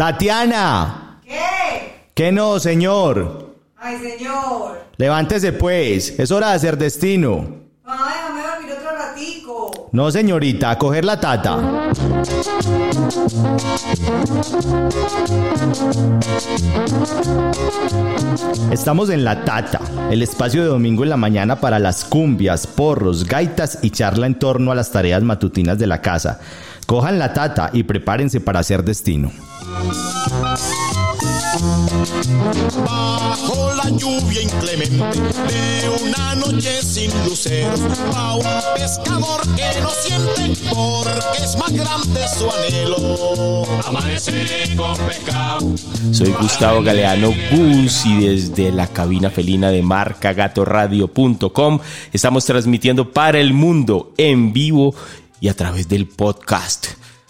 Tatiana. ¿Qué? ¿Qué no, señor? Ay, señor. Levántese pues, es hora de hacer destino. Mamá, déjame dormir otro ratico. No, señorita, a coger la tata. Estamos en La Tata, el espacio de domingo en la mañana para las cumbias, porros, gaitas y charla en torno a las tareas matutinas de la casa. Cojan la tata y prepárense para hacer destino. Bajo la lluvia inclemente de una noche sin luceros, va un pescador que no siente porque es más grande su anhelo. Amaneceré con pescado. Soy Gustavo Galeano Gus y desde la cabina felina de marcagatoradio.com estamos transmitiendo para el mundo en vivo y a través del podcast.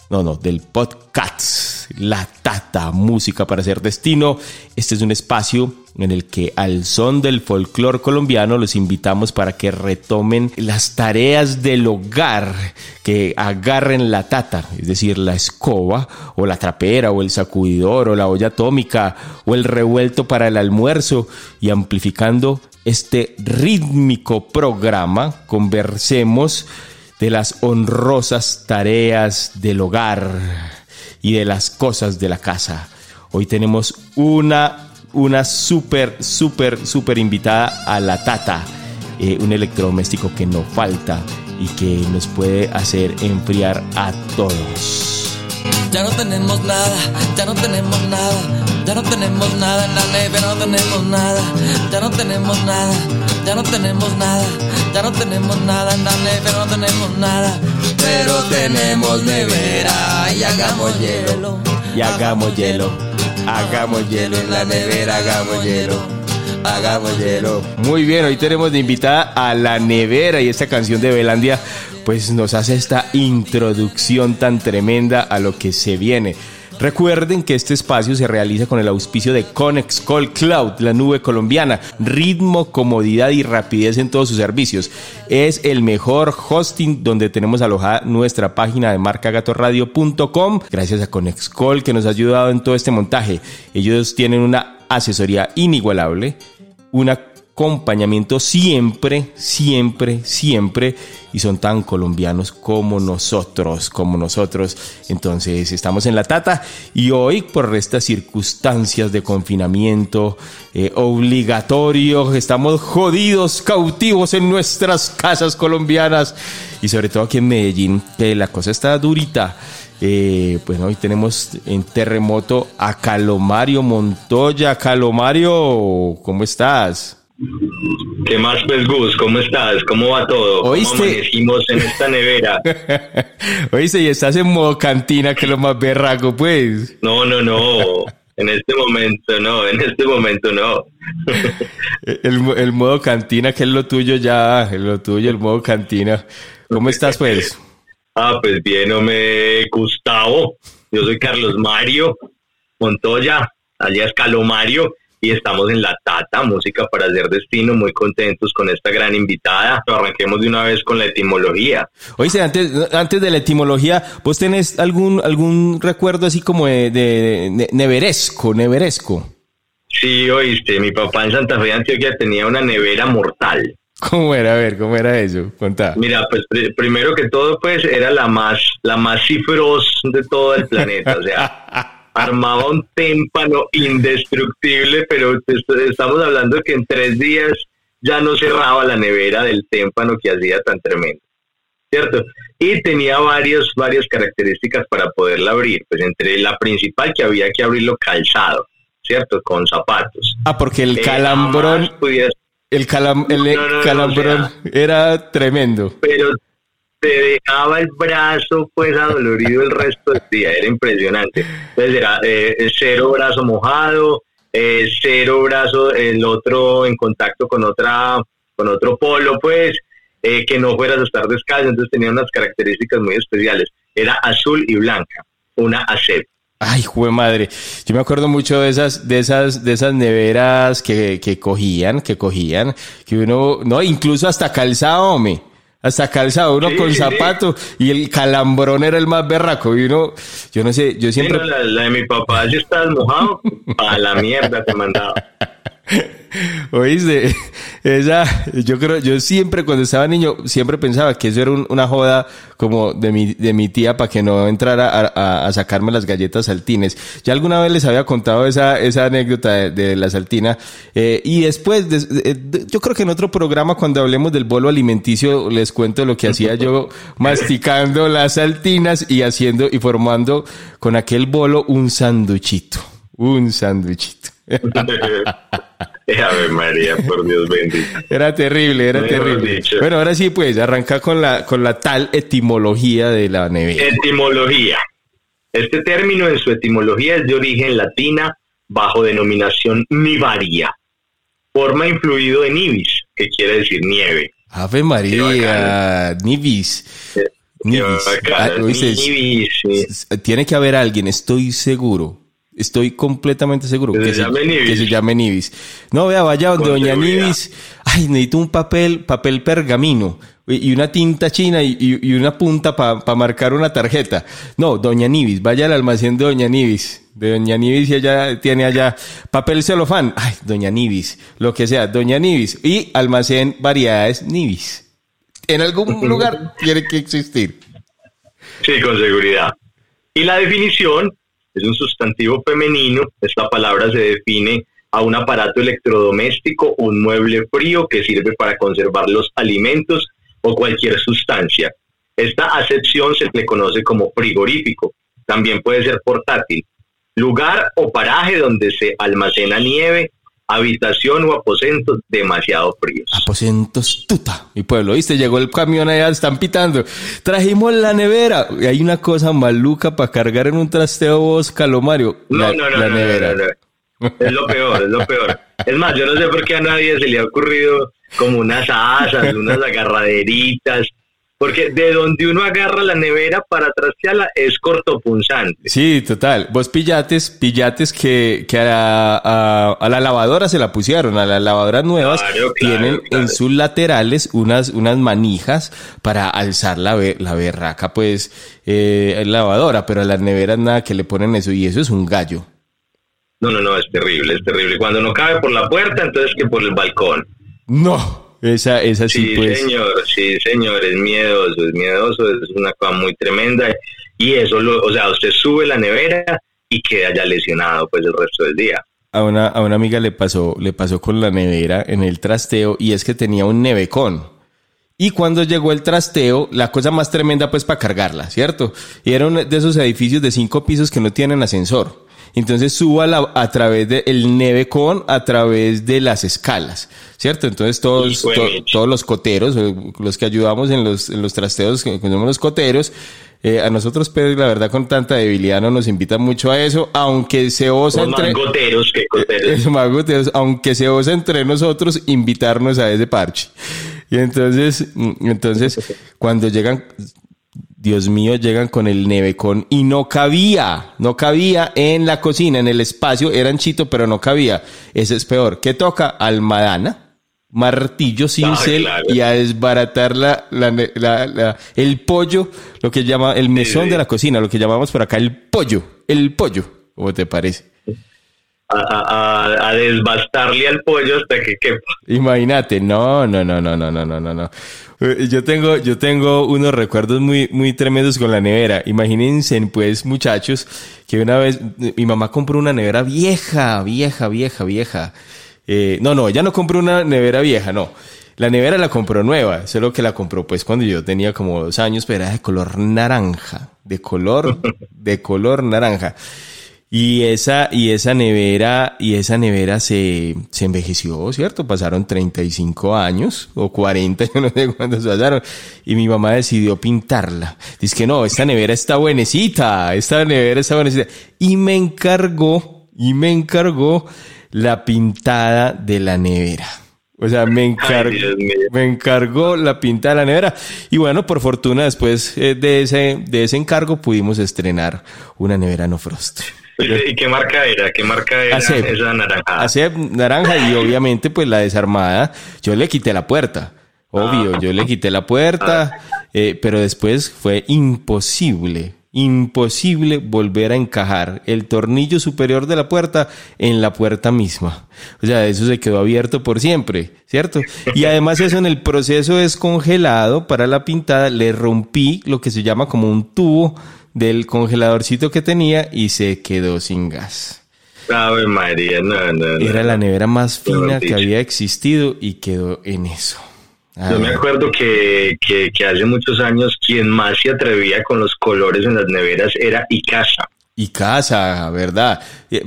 No, no, del podcast. La Tata, música para hacer destino. Este es un espacio en el que al son del folclore colombiano los invitamos para que retomen las tareas del hogar, que agarren la tata, es decir, la escoba o la trapera o el sacudidor o la olla atómica o el revuelto para el almuerzo y amplificando este rítmico programa, conversemos de las honrosas tareas del hogar y de las cosas de la casa. Hoy tenemos una, una súper, súper, súper invitada a la Tata, eh, un electrodoméstico que no falta y que nos puede hacer enfriar a todos. Ya no tenemos nada, ya no tenemos nada, ya no tenemos nada en la nevera, no tenemos nada, ya no tenemos nada, ya no tenemos nada, ya no tenemos nada en la nevera, no tenemos nada, pero tenemos nevera y hagamos hielo, Y hagamos hielo, hagamos hielo en la nevera, hagamos hielo. Hagamos hielo. Muy bien, hoy tenemos de invitada a la nevera y esta canción de Belandia pues nos hace esta introducción tan tremenda a lo que se viene. Recuerden que este espacio se realiza con el auspicio de Conex Call Cloud, la nube colombiana. Ritmo, comodidad y rapidez en todos sus servicios. Es el mejor hosting donde tenemos alojada nuestra página de marcagatorradio.com. Gracias a Conex Call que nos ha ayudado en todo este montaje. Ellos tienen una asesoría inigualable, una acompañamiento siempre, siempre, siempre y son tan colombianos como nosotros, como nosotros. Entonces estamos en la tata y hoy por estas circunstancias de confinamiento eh, obligatorio, estamos jodidos, cautivos en nuestras casas colombianas y sobre todo aquí en Medellín, que la cosa está durita. Eh, bueno, hoy tenemos en terremoto a Calomario Montoya. Calomario, ¿cómo estás? ¿Qué más, pues, Gus? ¿Cómo estás? ¿Cómo va todo? ¿Oíste? ¿Cómo amanecimos en esta nevera? Oíste, y estás en modo cantina, que es lo más berraco, pues. No, no, no. En este momento no, en este momento no. El, el modo cantina, que es lo tuyo ya, lo tuyo, el modo cantina. ¿Cómo estás, pues? Ah, pues bien, hombre, Gustavo. Yo soy Carlos Mario Montoya, alias Calomario, y estamos en La Tata, música para hacer destino, muy contentos con esta gran invitada. Arranquemos de una vez con la etimología. Oíste, antes, antes de la etimología, ¿vos tenés algún, algún recuerdo así como de, de- de neveresco, neveresco? Sí, oíste, mi papá en Santa Fe de Antioquia tenía una nevera mortal. ¿Cómo era? A ver, ¿cómo era eso? Contá. Mira, pues pri- primero que todo, pues era la más, la más cifros de todo el planeta. O sea, armaba un témpano indestructible, pero estamos hablando que en tres días ya no cerraba la nevera del témpano que hacía tan tremendo. ¿Cierto? Y tenía varios, varias características para poderla abrir. Pues entre la principal que había que abrirlo calzado, ¿cierto? Con zapatos. Ah, porque el Eh, calambrón, el, calam, el No, no, no, calambrón o sea- era tremendo. pero te dejaba el brazo pues adolorido el resto del día, era impresionante. Entonces era eh, cero brazo mojado, eh, cero brazo el otro en contacto con otra con otro polo pues, eh, que no fueras a estar descalzo, entonces tenía unas características muy especiales. Era azul y blanca, una ACEP. Ay, jue madre. Yo me acuerdo mucho de esas, de esas, de esas neveras que, que cogían, que cogían, que uno, no, incluso hasta calzado, hombre. Hasta calzado, uno Sí, con sí, sí. zapato y el calambrón era el más berraco y uno, yo no sé, yo siempre... no, la, la de mi papá, si estás mojado, a la mierda te mandaba. Oíste, esa, yo creo, yo siempre cuando estaba niño, siempre pensaba que eso era un- una joda como de mi, de mi tía para que no entrara a, a- a sacarme las galletas saltines. Ya alguna vez les había contado esa, esa anécdota de, de la saltina. eh, y después, des- de- de- yo creo que en otro programa cuando hablemos del bolo alimenticio, les cuento lo que hacía yo masticando las saltinas y haciendo y formando con aquel bolo un sanduchito. Un sanduchito. Ave María, por Dios bendito. Era terrible, era terrible. Bueno, ahora sí, pues, arranca con la, con la tal etimología de la nevera. Etimología. Este término en su etimología es de origen latina bajo denominación nivaria. Forma influido en ibis, que quiere decir nieve. Ave María. Nivis. Nivis. Ah, Nivis, Tiene que haber alguien, estoy seguro. Estoy completamente seguro Que se llame Nivis. que se llame Nivis. No, vea, vaya donde doña. Nivis. Ay, necesito un papel, papel pergamino y una tinta china y, una punta para marcar una tarjeta. No, doña Nivis, vaya al almacén de doña Nivis. De doña Nivis y ella tiene allá papel celofán. Ay, doña Nivis, lo que sea, doña Nivis. Y almacén variedades Nivis. En algún lugar tiene que existir. Sí, con seguridad. Y la definición es un sustantivo femenino. Esta palabra se define a un aparato electrodoméstico, un mueble frío que sirve para conservar los alimentos o cualquier sustancia. Esta acepción se le conoce como frigorífico. También puede ser portátil. Lugar o paraje donde se almacena nieve, habitación o aposento demasiado fríos. Aposentos tuta, mi pueblo, ¿viste? Llegó el camión allá, están pitando. Trajimos la nevera. Y hay una cosa maluca para cargar en un trasteo vos, Calomario. No, la, no, no, la no, nevera. no, no. Es lo peor, es lo peor. Es más, yo no sé por qué a nadie se le ha ocurrido como unas asas, unas agarraderitas, porque de donde uno agarra la nevera para trastearla es cortopunzante. Sí, total. Vos pillates, pillates que, que a, la, a- a la lavadora se la pusieron, a las lavadoras nuevas Claro, claro, tienen claro. en sus laterales unas, unas manijas para alzar la, la berraca, pues, eh, lavadora, pero a las neveras nada que le ponen eso y eso es un gallo. No, no, no, es terrible, es terrible. Cuando no cabe por la puerta, entonces que por el balcón. No, esa, esa sí, Sí, pues. señor, sí, señor, es miedoso, es miedoso, es una cosa muy tremenda. Y eso, lo, o sea, usted sube la nevera y queda ya lesionado pues el resto del día. a una, a una amiga le pasó, le pasó con la nevera en el trasteo y es que tenía un nevecón. Y cuando llegó el trasteo, la cosa más tremenda pues para cargarla, ¿cierto? Y era uno de esos edificios de cinco pisos que no tienen ascensor. Entonces suba la- a través del nevecón, a través de las escalas, ¿cierto? Entonces todos, de to- todos los coteros, eh, los que ayudamos en los, en los trasteos, que somos los coteros, eh, a nosotros, pues, la verdad, con tanta debilidad no nos invitan mucho a eso, aunque se osa más entre... goteros que goteros. Es más goteros, aunque se osa entre nosotros invitarnos a ese parche. Y entonces, mm, entonces, cuando llegan, Dios mío, llegan con el nevecón y no cabía, no cabía en la cocina, en el espacio, era anchito, pero no cabía. Ese es peor. ¿Qué toca? Almadana, martillo, cincel claro. y a desbaratar la, la, la- el pollo, lo que llama el mesón sí. de la cocina, lo que llamamos por acá el pollo, el pollo. ¿Cómo te parece? A, a- a- a desbastarle al pollo hasta que quepa. Imagínate, no, no, no, no, no, no, no, no, no. Eh, Yo tengo, yo tengo unos recuerdos muy, muy tremendos con la nevera. Imagínense, pues, muchachos, que una vez mi mamá compró una nevera vieja, vieja, vieja, vieja. Eh, no, no, ella no compró una nevera vieja, no. La nevera la compró nueva, solo que la compró pues cuando yo tenía como dos años, pero era de color naranja, de color, de color naranja. Y esa, y esa nevera, y esa nevera se, se envejeció, ¿cierto? Pasaron 35 años o 40, yo no sé cuántos pasaron. Y mi mamá decidió pintarla. Dice que no, esta nevera está buenecita, esta nevera está buenecita. Y me encargó, y me encargó la pintada de la nevera. O sea, me encargó, me encargó la pintada de la nevera. Y bueno, por fortuna, después eh, de ese, de ese encargo pudimos estrenar una nevera no frost. ¿Y qué marca era? ¿Qué marca era Acep. esa naranja? Acep naranja y obviamente pues la desarmada, yo le quité la puerta. Obvio, yo le quité la puerta, eh, pero después fue imposible, imposible volver a encajar el tornillo superior de la puerta en la puerta misma. O sea, eso se quedó abierto por siempre, ¿cierto? Y además eso en el proceso descongelado para la pintada le rompí lo que se llama como un tubo del congeladorcito que tenía y se quedó sin gas. Ave María, no, no, no. Era la nevera más fina que había existido y quedó en eso. Yo me Ah, acuerdo que, que, que hace muchos años quien más se atrevía con los colores en las neveras era Icasa. Y casa, ¿verdad?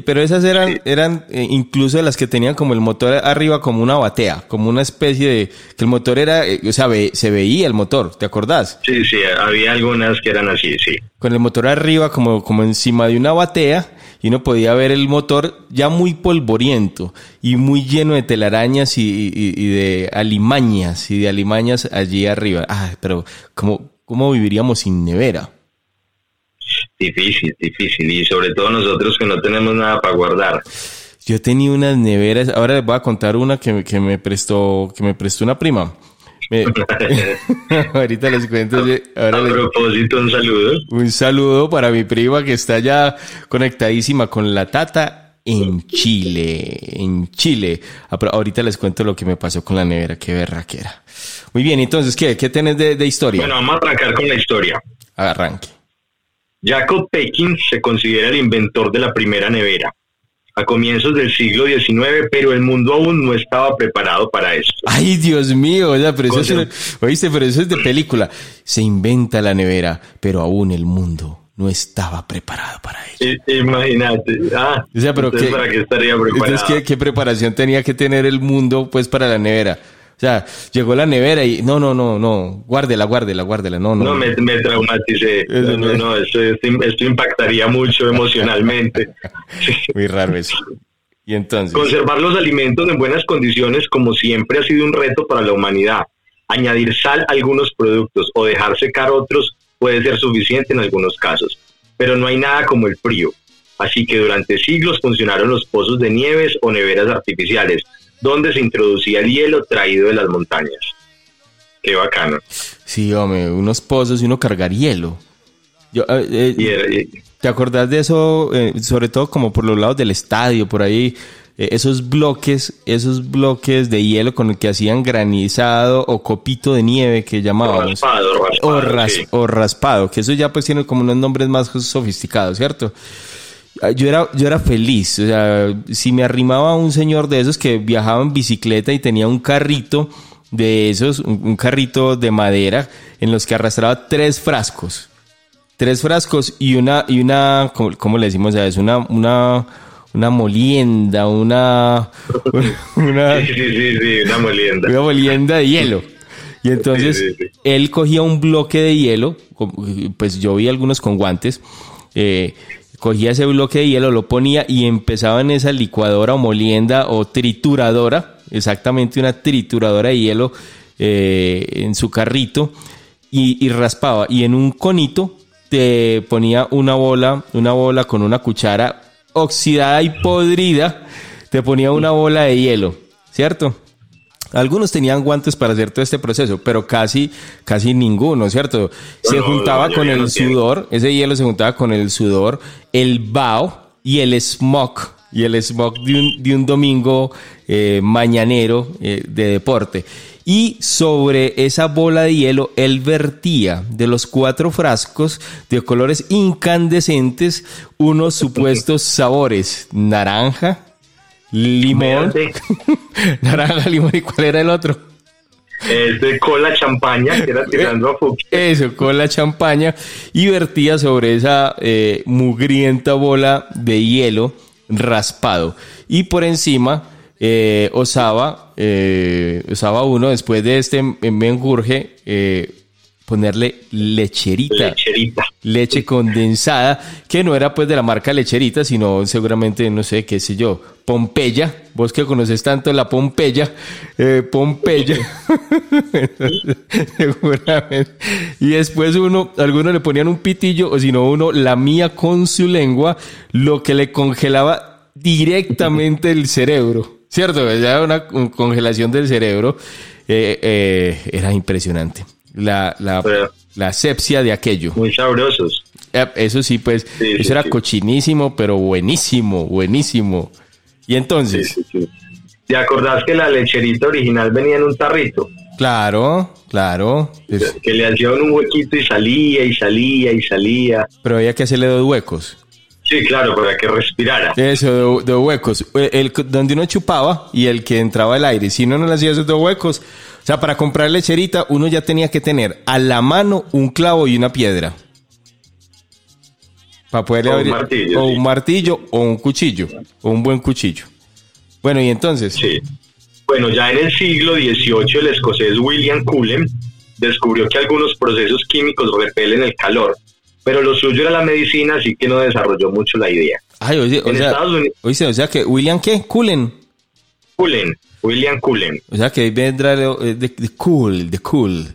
Pero esas eran, eran eh, incluso las que tenían como el motor arriba como una batea, como una especie de... que el motor era, eh, o sea, ve- se veía el motor, ¿te acordás? Sí, sí, había algunas que eran así, sí. Con el motor arriba como, como encima de una batea y uno podía ver el motor ya muy polvoriento y muy lleno de telarañas y, y- y de alimañas y de alimañas allí arriba. Ah, pero ¿cómo, cómo viviríamos sin nevera? Difícil, difícil. Y sobre todo nosotros que no tenemos nada para guardar. Yo tenía unas neveras, ahora les voy a contar una que, me- que me prestó, que me prestó una prima. Me- ahorita les cuento, yo- ahora A les- propósito, un saludo. un saludo para mi prima que está ya conectadísima con la tata en Chile, en Chile. Ah, Ahorita les cuento lo que me pasó con la nevera, qué berraquera. Muy bien, entonces, ¿qué, qué tenés de, de historia? Bueno, vamos a arrancar con la historia. Arranque. Jacob Pekin se considera el inventor de la primera nevera a comienzos del siglo XIX, pero el mundo aún no estaba preparado para esto. Ay, Dios mío, o sea, pero eso es oíste, pero eso es de película. Se inventa la nevera, pero aún el mundo no estaba preparado para ello. I- Imagínate. Ah, O sea, pero entonces, ¿qué, ¿para qué estaría preparado? entonces, ¿qué, qué preparación tenía que tener el mundo, pues, para la nevera? O sea, llegó la nevera y, no, no, no, no, guárdela, guárdela, guárdela, no, no. No, me, me traumaticé. Eso No, no, no, esto, esto impactaría mucho emocionalmente. Muy raro eso. Y entonces, Conservar los alimentos en buenas condiciones, como siempre, ha sido un reto para la humanidad. Añadir sal a algunos productos o dejar secar otros puede ser suficiente en algunos casos, pero no hay nada como el frío. Así que durante siglos funcionaron los pozos de nieves o neveras artificiales, donde se introducía el hielo traído de las montañas. Qué bacano. sí, hombre, unos pozos y uno cargar hielo. Yo, eh, eh, ¿Te acordás de eso, eh, sobre todo como por los lados del estadio, por ahí, esos bloques, esos bloques de hielo con el que hacían granizado o copito de nieve que llamábamos? raspado, raspado. o, ras- sí. o raspado, que eso ya pues tiene como unos nombres más sofisticados, ¿cierto? Ah, Yo era, yo era feliz, o sea, si me arrimaba un señor de esos que viajaba en bicicleta y tenía un carrito de esos, un, un carrito de madera en los que arrastraba tres frascos, tres frascos y una, y una, ¿cómo, cómo le decimos a eso? Una, una, una molienda, una, una, Sí, sí, sí, sí, una molienda. una molienda de hielo. Y entonces Sí, sí, sí. él cogía un bloque de hielo, pues yo vi algunos con guantes, eh, cogía ese bloque de hielo, lo ponía y empezaba en esa licuadora o molienda o trituradora, exactamente una trituradora de hielo eh, en su carrito y, y raspaba. Y en un conito te ponía una bola, una bola con una cuchara oxidada y podrida, te ponía una bola de hielo, ¿cierto? Algunos tenían guantes para hacer todo este proceso, pero casi, casi ninguno, ¿cierto? Se No, juntaba con el no sudor, ese hielo se juntaba con el sudor, el vaho y el smog, y el smog de un, de un domingo eh, mañanero eh, de deporte. Y sobre esa bola de hielo, él vertía de los cuatro frascos de colores incandescentes unos supuestos sabores, naranja, limón, Verde. naranja, limón y cuál era el otro. Es de cola champaña, que era tirando a fucsia. Eso, con la champaña y vertía sobre esa eh, mugrienta bola de hielo raspado. Y por encima eh, osaba, eh, osaba uno, después de este menjurje, eh, ponerle lecherita. Lecherita. Leche condensada, que no era pues de la marca lecherita, sino seguramente, no sé, qué sé yo, Pompeya. Vos que conoces tanto la Pompeya, eh, Pompeya. seguramente. Y después uno, algunos le ponían un pitillo, o si no, uno lamía con su lengua lo que le congelaba directamente el cerebro. ¿Cierto? Era una con- congelación del cerebro. Eh, eh, era impresionante. La, la, Pero- la asepsia de aquello. Muy sabrosos. Eso sí, pues, Sí, eso sí, era sí. cochinísimo, pero buenísimo, buenísimo. Y entonces. ¿Te acordás que la lecherita original venía en un tarrito? claro, claro. es- Que le hacían un huequito y salía y salía y salía. pero había que hacerle dos huecos. Sí, claro, para que respirara. Eso, dos dos huecos. El, el- donde uno chupaba y el que entraba el aire. Si uno no le hacía esos dos huecos, o sea, para comprar lecherita, uno ya tenía que tener a la mano un clavo y una piedra. Para poder O un abrir. martillo, o sí. un martillo o un cuchillo. O un buen cuchillo. Bueno, y entonces. Sí. Bueno, ya en el siglo XVIII el escocés William Cullen descubrió que algunos procesos químicos repelen el calor, pero lo suyo era la medicina, así que no desarrolló mucho la idea. Ay, oye, o En sea, Estados Unidos- o sea que William qué? Cullen. Cullen, William Cullen, O sea que ahí vendrá eh, de, de cool, de cool.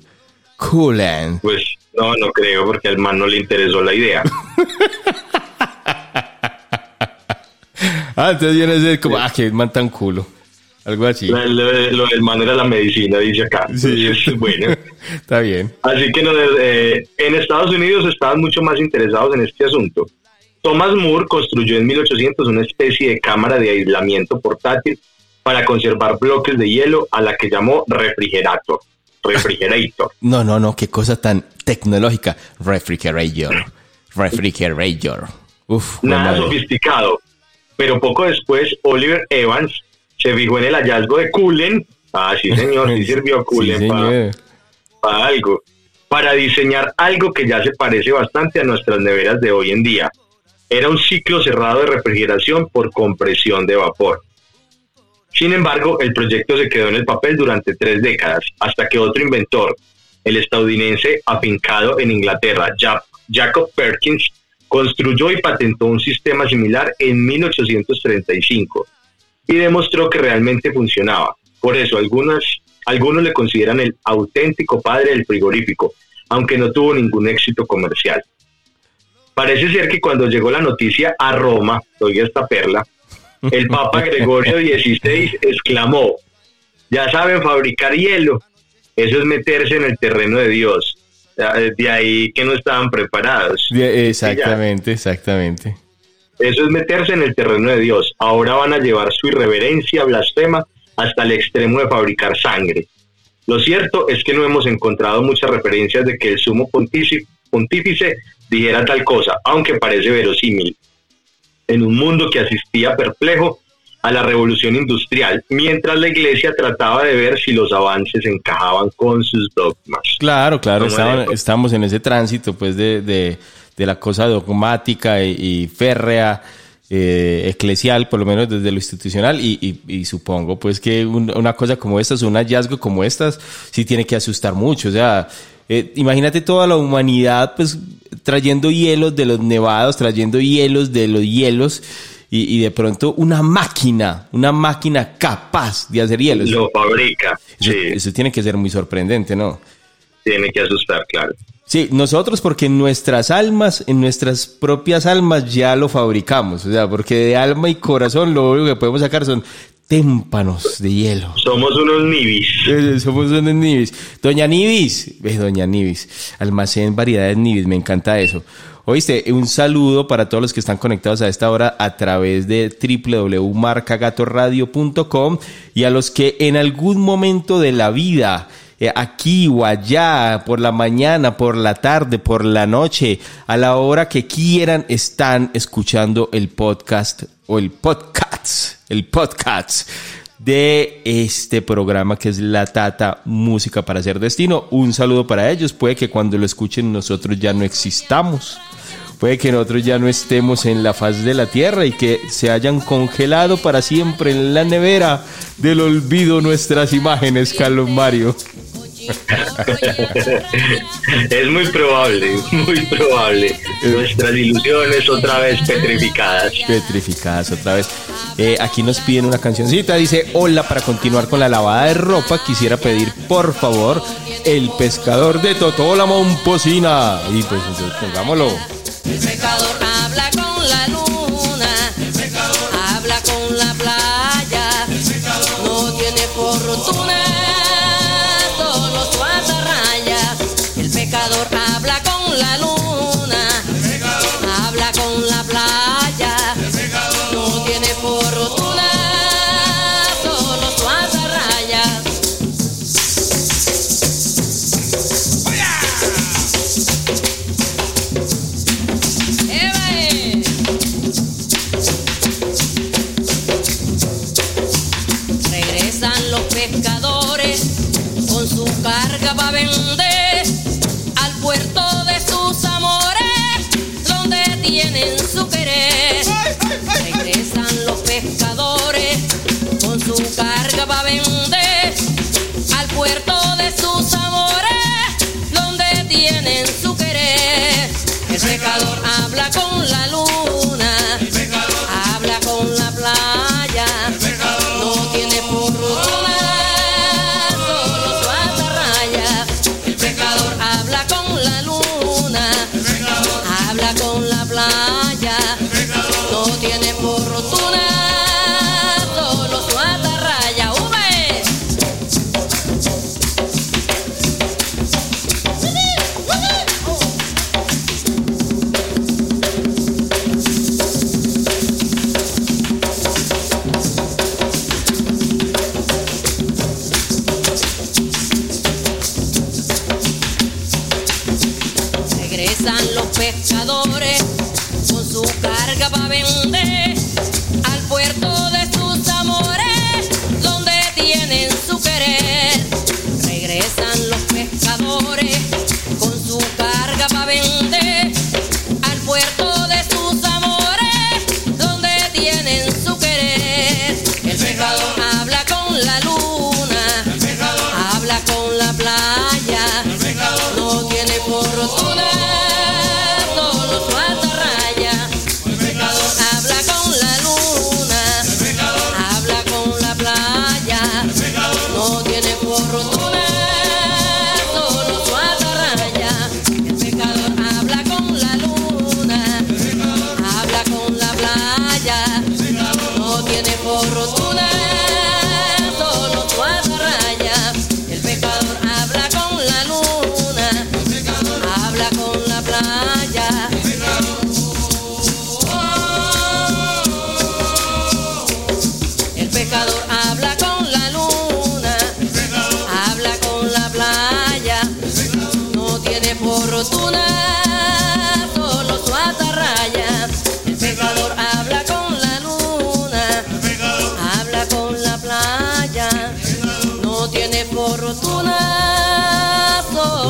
Cullen. pues no, no creo, porque al man no le interesó la idea. Ah, entonces viene a ser como, ah, que man tan culo. Algo así. Lo, lo- lo del man era la medicina, dice acá. Sí, Entonces, bueno. Está bien. Así que no, eh, en Estados Unidos estaban mucho más interesados en este asunto. Thomas Moore construyó en 1800 una especie de cámara de aislamiento portátil para conservar bloques de hielo a la que llamó refrigerator. Refrigerator. No, no, no, qué cosa tan tecnológica. Refrigerator. Refrigerator. Uf, Nada sofisticado. Pero poco después, Oliver Evans se fijó en el hallazgo de Cullen. Ah, sí, señor, sí sirvió Cullen Sí, para para algo, para diseñar algo que ya se parece bastante a nuestras neveras de hoy en día. Era un ciclo cerrado de refrigeración por compresión de vapor. Sin embargo, el proyecto se quedó en el papel durante tres décadas, hasta que otro inventor, el estadounidense afincado en Inglaterra, Ja- Jacob Perkins, construyó y patentó un sistema similar en 1835 y demostró que realmente funcionaba. Por eso algunos le consideran el auténtico padre del frigorífico, aunque no tuvo ningún éxito comercial. Parece ser que cuando llegó la noticia a Roma, oiga esta perla, el Papa Gregorio XVI exclamó, ya saben fabricar hielo, eso es meterse en el terreno de Dios. De ahí que no estaban preparados. Exactamente, exactamente. Eso es meterse en el terreno de Dios. Ahora van a llevar su irreverencia blasfema hasta el extremo de fabricar sangre. Lo cierto es que no hemos encontrado muchas referencias de que el sumo pontífice, pontífice dijera tal cosa, aunque parece verosímil. En un mundo que asistía perplejo a la revolución industrial, mientras la iglesia trataba de ver si los avances encajaban con sus dogmas. Claro, claro, estamos en ese tránsito, pues, de, de, de la cosa dogmática y, y férrea, eh, eclesial, por lo menos desde lo institucional, y, y- y supongo, pues, que un- una cosa como estas, un hallazgo como estas, sí tiene que asustar mucho, o sea, eh, imagínate toda la humanidad, pues, trayendo hielos de los nevados, trayendo hielos de los hielos, y, y de pronto una máquina, una máquina capaz de hacer hielos. Lo fabrica. Eso, Sí, eso tiene que ser muy sorprendente, ¿no? tiene que asustar, claro. Sí, nosotros porque en nuestras almas, en nuestras propias almas ya lo fabricamos, o sea, porque de alma y corazón lo único que podemos sacar son témpanos de hielo. Somos unos nivis. Eh, Somos unos Nivis. Doña Nivis, ve, Doña Nivis, almacén variedades Nivis, me encanta eso. Oíste, un saludo para todos los que están conectados a esta hora a través de www.marcagatorradio.com y a los que en algún momento de la vida eh, aquí o allá, por la mañana, por la tarde, por la noche, a la hora que quieran, están escuchando el podcast o el podcast, el podcast de este programa que es La Tata Música para Hacer Destino. Un saludo para ellos. Puede que cuando lo escuchen nosotros ya no existamos. Puede que nosotros ya no estemos en la faz de la tierra y que se hayan congelado para siempre en la nevera del olvido nuestras imágenes, Carlos Mario. Es muy probable, muy probable. Nuestras ilusiones otra vez petrificadas. Petrificadas otra vez. Eh, aquí nos piden una cancioncita. Dice: Hola, para continuar con la lavada de ropa, quisiera pedir por favor el pescador de Totó la Momposina. Y pues entonces pongámoslo. El pescador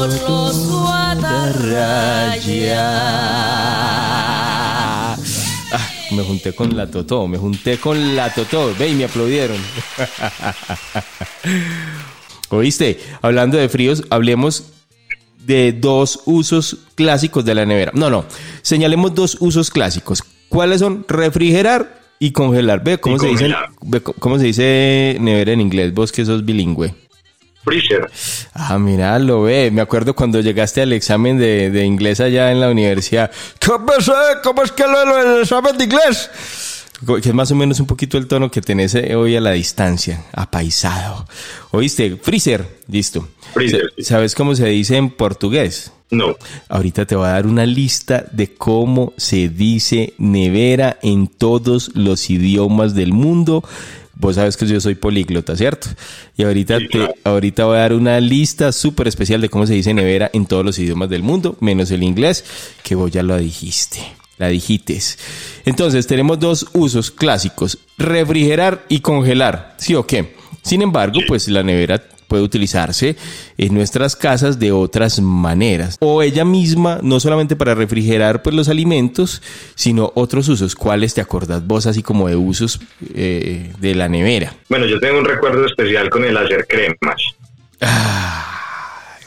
solo. Ah, me junté con la Totó, me junté con la Totó. Ve y me aplaudieron. Oíste, hablando de fríos, hablemos de dos usos clásicos de la nevera. No, no, señalemos dos usos clásicos. ¿Cuáles son? Refrigerar y congelar. Ve cómo Y se dice, ve cómo se dice nevera en inglés. Vos que sos bilingüe. Freezer. Ah, mira, lo ve. Me acuerdo cuando llegaste al examen de, de inglés allá en la universidad. ¿Qué pasó? ¿Cómo es que lo lo- el examen de inglés? Que es más o menos un poquito el tono que tenés eh, hoy a la distancia, apaisado. ¿Oíste? Freezer, listo. Freezer. ¿Sabes cómo se dice en portugués? No. Ahorita te voy a dar una lista de cómo se dice nevera en todos los idiomas del mundo. Vos sabes que yo soy políglota, ¿cierto? Y ahorita, Sí, te, claro. ahorita voy a dar una lista súper especial de cómo se dice nevera en todos los idiomas del mundo, menos el inglés, que vos ya lo dijiste. La dijites. Entonces, tenemos dos usos clásicos, refrigerar y congelar. ¿Sí o qué? Sin embargo, pues la nevera puede utilizarse en nuestras casas de otras maneras. O ella misma, no solamente para refrigerar pues, los alimentos, sino otros usos. ¿Cuáles te acordás vos así como de usos eh, de la nevera? Bueno, yo tengo un recuerdo especial con el hacer cremas.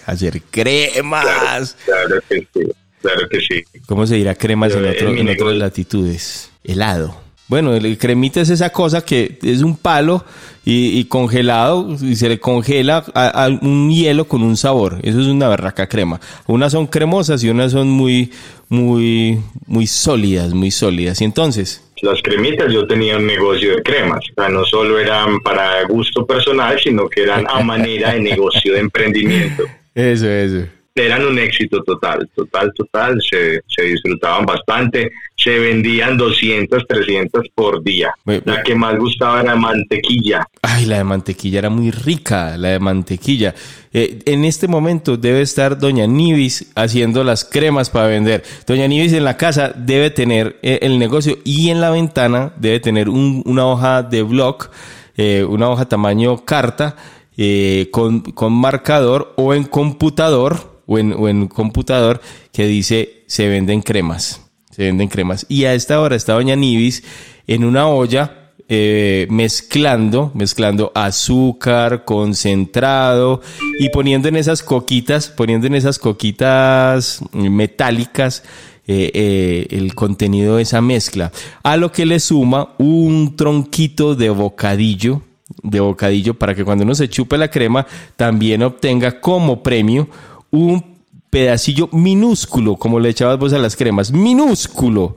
Hacer cremas. Claro que sí. Claro que sí. ¿Cómo se dirá cremas en, Yo, otro- en mi en otras latitudes? Helado. Bueno, el cremita es esa cosa que es un palo y, y congelado y se le congela a, a un hielo con un sabor. Eso es una barraca crema. Unas son cremosas y unas son muy, muy, muy sólidas, muy sólidas. Y entonces, Las cremitas, yo tenía un negocio de cremas. O sea, no solo eran para gusto personal, sino que eran a manera de negocio, de emprendimiento. eso, eso. Eran un éxito total, total, total. Se, se disfrutaban bastante. Se vendían 200, 300 por día. La que más gustaba era mantequilla. Ay, la de mantequilla era muy rica, la de mantequilla. Eh, en este momento debe estar Doña Nivis haciendo las cremas para vender. Doña Nivis en la casa debe tener eh, el negocio y en la ventana debe tener un- una hoja de blog eh, una hoja tamaño carta eh, con, con marcador o en computador o en, o en computador que dice se venden cremas. Se venden cremas. Y a esta hora está Doña Nivis en una olla eh, mezclando, mezclando azúcar, concentrado y poniendo en esas coquitas, poniendo en esas coquitas metálicas eh, eh, el contenido de esa mezcla. A lo que le suma un tronquito de bocadillo, de bocadillo para que cuando uno se chupe la crema también obtenga como premio un pedacillo minúsculo, como le echabas vos a las cremas, minúsculo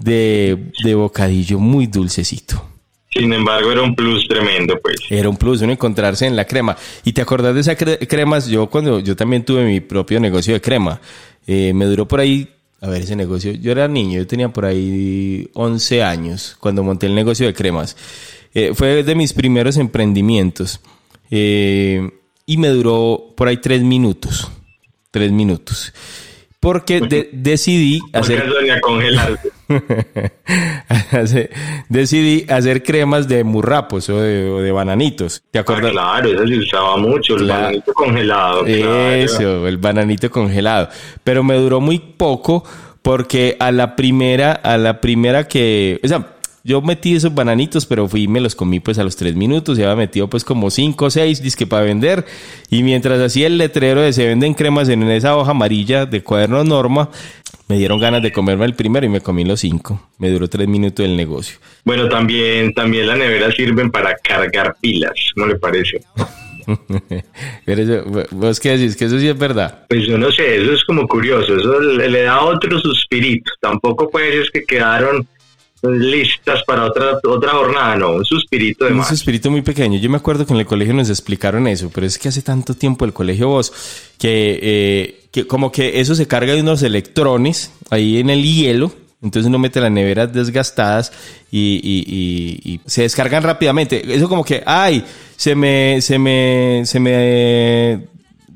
de, de bocadillo muy dulcecito. Sin embargo, era un plus tremendo, pues. Era un plus uno encontrarse en la crema. ¿Y te acordás de esas cre- cremas? Yo cuando yo también tuve mi propio negocio de crema, eh, me duró por ahí, a ver ese negocio, yo era niño, yo tenía por ahí 11 años cuando monté el negocio de cremas. Eh, fue de mis primeros emprendimientos eh, y me duró por ahí tres minutos, tres minutos. Porque de- decidí Porque hacer... decidí hacer cremas de murrapos o de, o de bananitos. ¿Te Ah, acuerdas? claro, eso se usaba mucho, el Claro. bananito congelado. claro. Eso, el bananito congelado. Pero me duró muy poco porque a la primera, a la primera que, o sea, yo metí esos bananitos, pero fui y me los comí pues a los tres minutos, ya había metido pues como cinco o seis disque para vender. Y mientras hacía el letrero de se venden cremas en esa hoja amarilla de cuaderno norma, me dieron ganas de comerme el primero y me comí los cinco. Me duró tres minutos el negocio. Bueno, también, también las neveras sirven para cargar pilas, ¿no le parece? Pero eso, ¿Vos qué decís? Que eso sí es verdad. Pues yo no sé, eso es como curioso, eso le, le da otro suspirito. Tampoco pues es que quedaron listas para otra otra jornada, no, un suspirito de Un más. suspirito muy pequeño. Yo me acuerdo que en el colegio nos explicaron eso, pero es que hace tanto tiempo el colegio vos que, eh, que como que eso se carga de unos electrones ahí en el hielo. Entonces uno mete las neveras desgastadas y, y- y- y se descargan rápidamente. Eso como que, ay, se me, se me, se me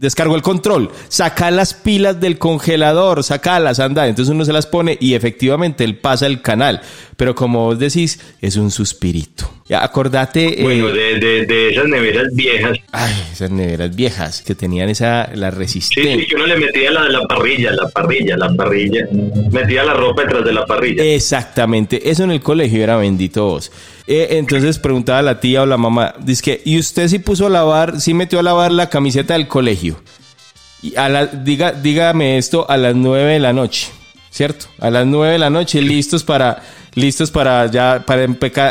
descargó el control, saca las pilas del congelador, sacalas, anda. Entonces uno se las pone y efectivamente él pasa el canal. Pero como vos decís, es un suspirito. Ya, acordate. eh, Bueno, de, de, de esas neveras viejas, Ay, esas neveras viejas que tenían esa, la sí, resistencia. sí, que uno le metía la, la parrilla, la parrilla, la parrilla, metía la ropa detrás de la parrilla. Exactamente, eso en el colegio era bendito vos. Eh, entonces preguntaba la tía o la mamá, dice que, ¿y usted sí puso a lavar, sí metió a lavar la camiseta del colegio? Y a la, diga, dígame esto a las nueve de la noche, ¿cierto? A las nueve de la noche, listos para, listos para ya, para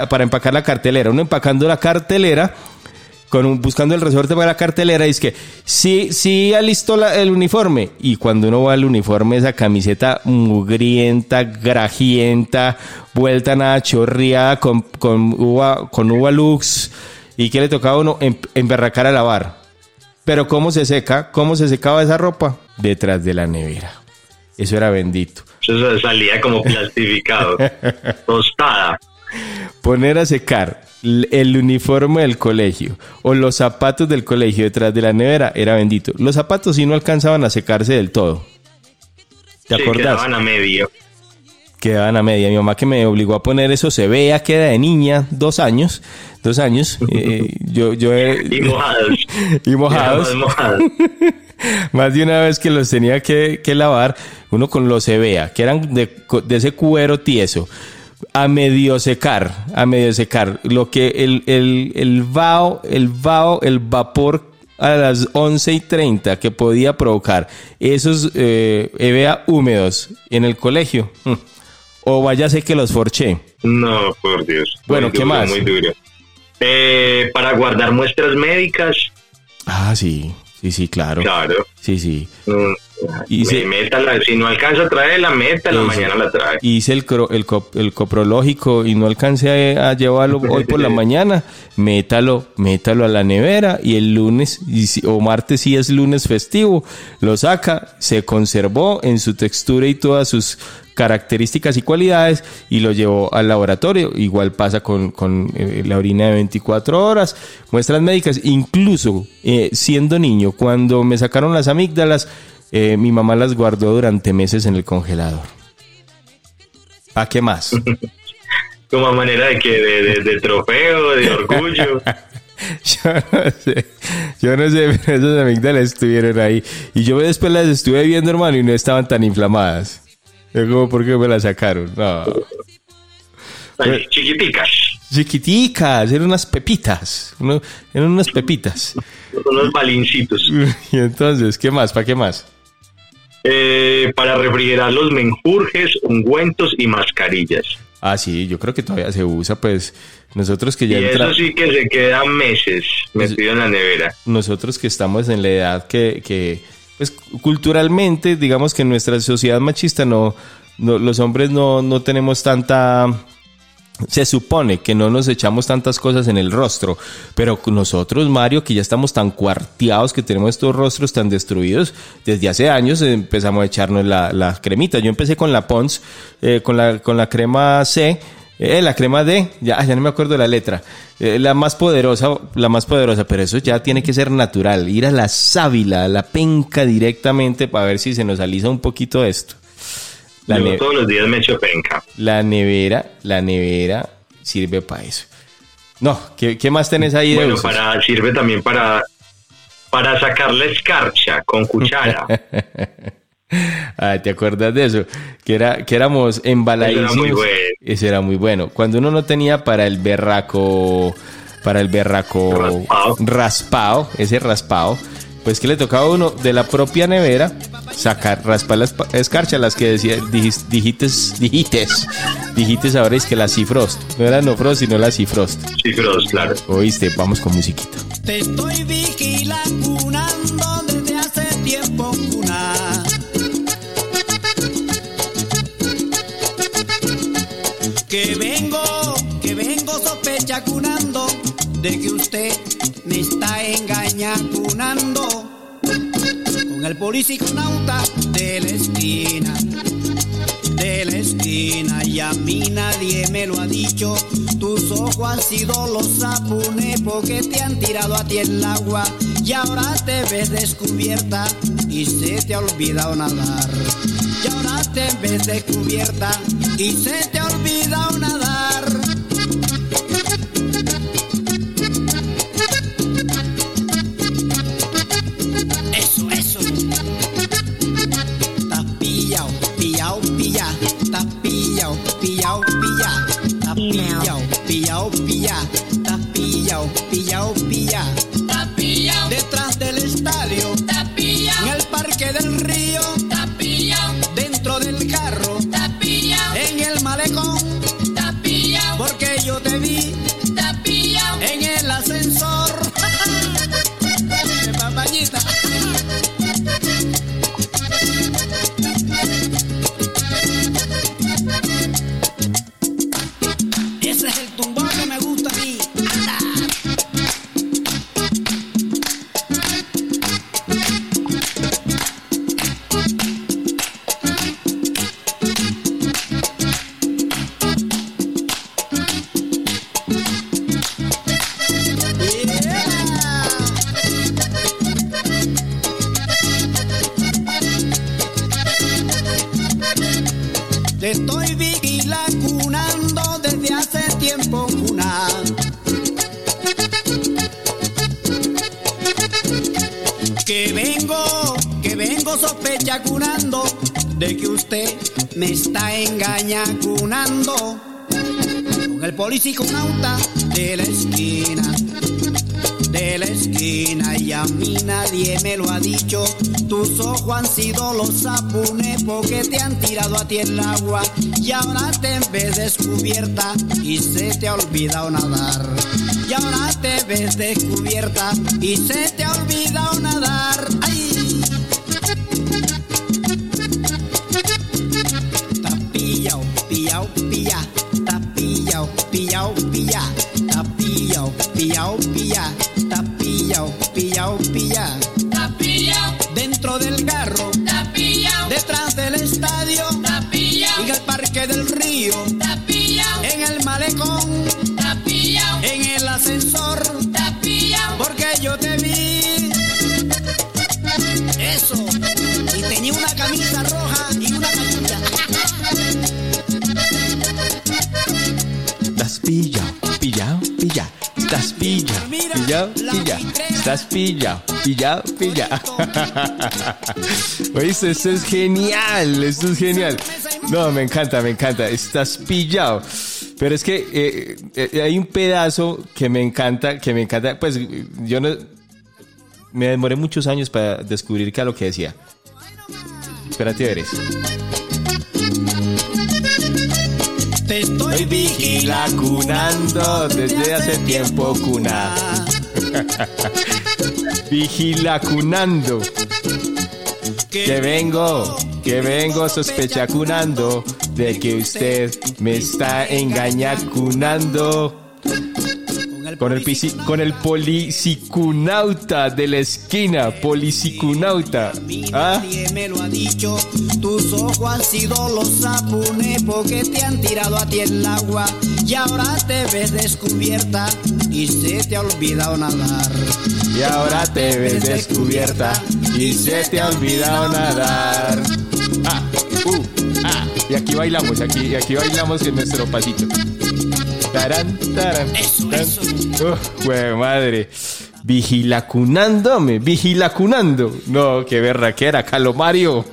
para empacar la cartelera. Uno empacando la cartelera, con un- buscando el resorte para la cartelera, dice que sí, sí alistó la- el uniforme. Y cuando uno va al uniforme, esa camiseta mugrienta, grajienta, vuelta nada chorreada, con, con uva, con uva lux. ¿Y que le tocaba a uno? Em- emberracar a lavar. Pero ¿cómo se seca? ¿Cómo se secaba esa ropa? Detrás de la nevera. Eso era bendito. Eso salía como plastificado, tostada. Poner a secar el uniforme del colegio o los zapatos del colegio detrás de la nevera era bendito. Los zapatos sí no alcanzaban a secarse del todo. ¿Te Sí, acordás? quedaban a medio. Quedaban a media. Mi mamá que me obligó a poner eso se vea que era de niña, dos años, dos años. eh, yo, yo Y mojados. y mojados. Más mojados. Más de una vez que los tenía que, que lavar, uno con los Evea, que eran de ese cuero tieso, a medio secar, a medio secar. Lo que el, el, el vaho, el vaho, el vapor a las 11 y 30 que podía provocar esos eh, Evea húmedos en el colegio. mm, O váyase que los forché. No, por Dios. Bueno, Muy ¿qué duro, más? Muy duro. Eh, para guardar muestras médicas, Ah, sí, sí, sí, claro. claro. Sí, sí. Mm, Y me- se- métala, si no alcanza a traerla, métala, Eso. mañana la trae. hice el, cro- el, cop- el coprológico y no alcancé a, a llevarlo hoy por la mañana, métalo, métalo a la nevera y el lunes y si- o martes si es lunes festivo, lo saca, se conservó en su textura y todas sus características y cualidades y lo llevó al laboratorio. Igual pasa con, con, eh, la orina de 24 horas, muestras médicas, incluso eh, siendo niño, cuando me sacaron las amígdalas, eh, mi mamá las guardó durante meses en el congelador. ¿Para qué más? como a manera de que de, de- de trofeo, de orgullo. Yo no sé, yo no sé, pero esas amígdalas estuvieron ahí. Y yo después las estuve viendo, hermano, y no estaban tan inflamadas. Yo como, ¿por qué me las sacaron? No. Ay, chiquiticas, Chiquiticas, eran unas pepitas. uno- eran unas pepitas. unos balincitos. Y entonces, ¿qué más? ¿Para qué más? Eh, para refrigerar los menjurjes, ungüentos y mascarillas. Ah, sí, yo creo que todavía se usa, pues nosotros que Y ya entra- eso sí que se quedan meses metido en la nevera. nosotros que estamos en la edad que, que, pues culturalmente, digamos que en nuestra sociedad machista no, no los hombres no, no tenemos tanta se supone que no nos echamos tantas cosas en el rostro, pero nosotros, Mario, que ya estamos tan cuarteados, que tenemos estos rostros tan destruidos, desde hace años empezamos a echarnos la, la cremita. Yo empecé con la Pons, eh, con, la, con la crema C, eh, la crema D, ya, ya no me acuerdo la letra, eh, la más poderosa, la más poderosa, pero eso ya tiene que ser natural, ir a la sábila, a la penca directamente para ver si se nos alisa un poquito esto. La Yo todos los días me echo penca. la nevera, la nevera sirve para eso. No, ¿qué, qué más tenés ahí de Bueno, para, sirve también para, para sacar la escarcha con cuchara. Ah, ¿te acuerdas de eso? Que era que éramos embaladísimos. Eso era muy bueno. Eso era muy bueno. Cuando uno no tenía para el berraco, para el berraco Raspado. raspado, ese raspado, pues que le tocaba a uno de la propia nevera sacar, raspar las pa- escarcha, las que decía, dijis- dijites, dijites, dijites ahora es que la Cifrost, no era no Frost, sino la Cifrost. Cifros, claro. Oíste, vamos con musiquita. Te estoy vigilando desde hace tiempo, cuna. Que vengo, que vengo sospechacunando de que usted me está engañacunando con el policiconauta de la esquina de la esquina y a mí nadie me lo ha dicho. Tus ojos han sido los apunes porque te han tirado a ti el agua y ahora te ves descubierta y se te ha olvidado nadar. Y ahora te ves descubierta y se te ha olvidado nadar. Está engañacunando con el policiconauta de la esquina de la esquina y a mí nadie me lo ha dicho. Tus ojos han sido los apunes porque te han tirado a ti el agua y ahora te ves descubierta y se te ha olvidado nadar. Y ahora te ves descubierta y se te ha olvidado nadar. Pillado, pillado. Oíste, esto es genial, esto es genial. No, me encanta, me encanta. Estás pillado. Pero es que eh, eh, hay un pedazo que me encanta, que me encanta. Pues yo no. Me demoré muchos años para descubrir qué era lo que decía. Espérate, veres. Te estoy vigila cunando desde hace tiempo cuna. Vigila cunando. Que vengo, que vengo sospechacunando de que usted me está engañacunando. Con el, pisi- con el polisicunauta de la esquina, polisicunauta. ¿Ah? Nadie me lo ha dicho. Tus ojos han sido los apunepos que te han tirado a ti el agua. Y ahora te ves descubierta y se te ha olvidado nadar. Y ahora te ves descubierta y se te ha olvidado nadar. Ah, uh, ah. Y aquí bailamos, aquí, aquí bailamos en nuestro pasito. Tarán, tarán. Eso, tan. eso. Uh, madre. Vigilacunándome, vigilacunando. No, qué berraquera, Calomario.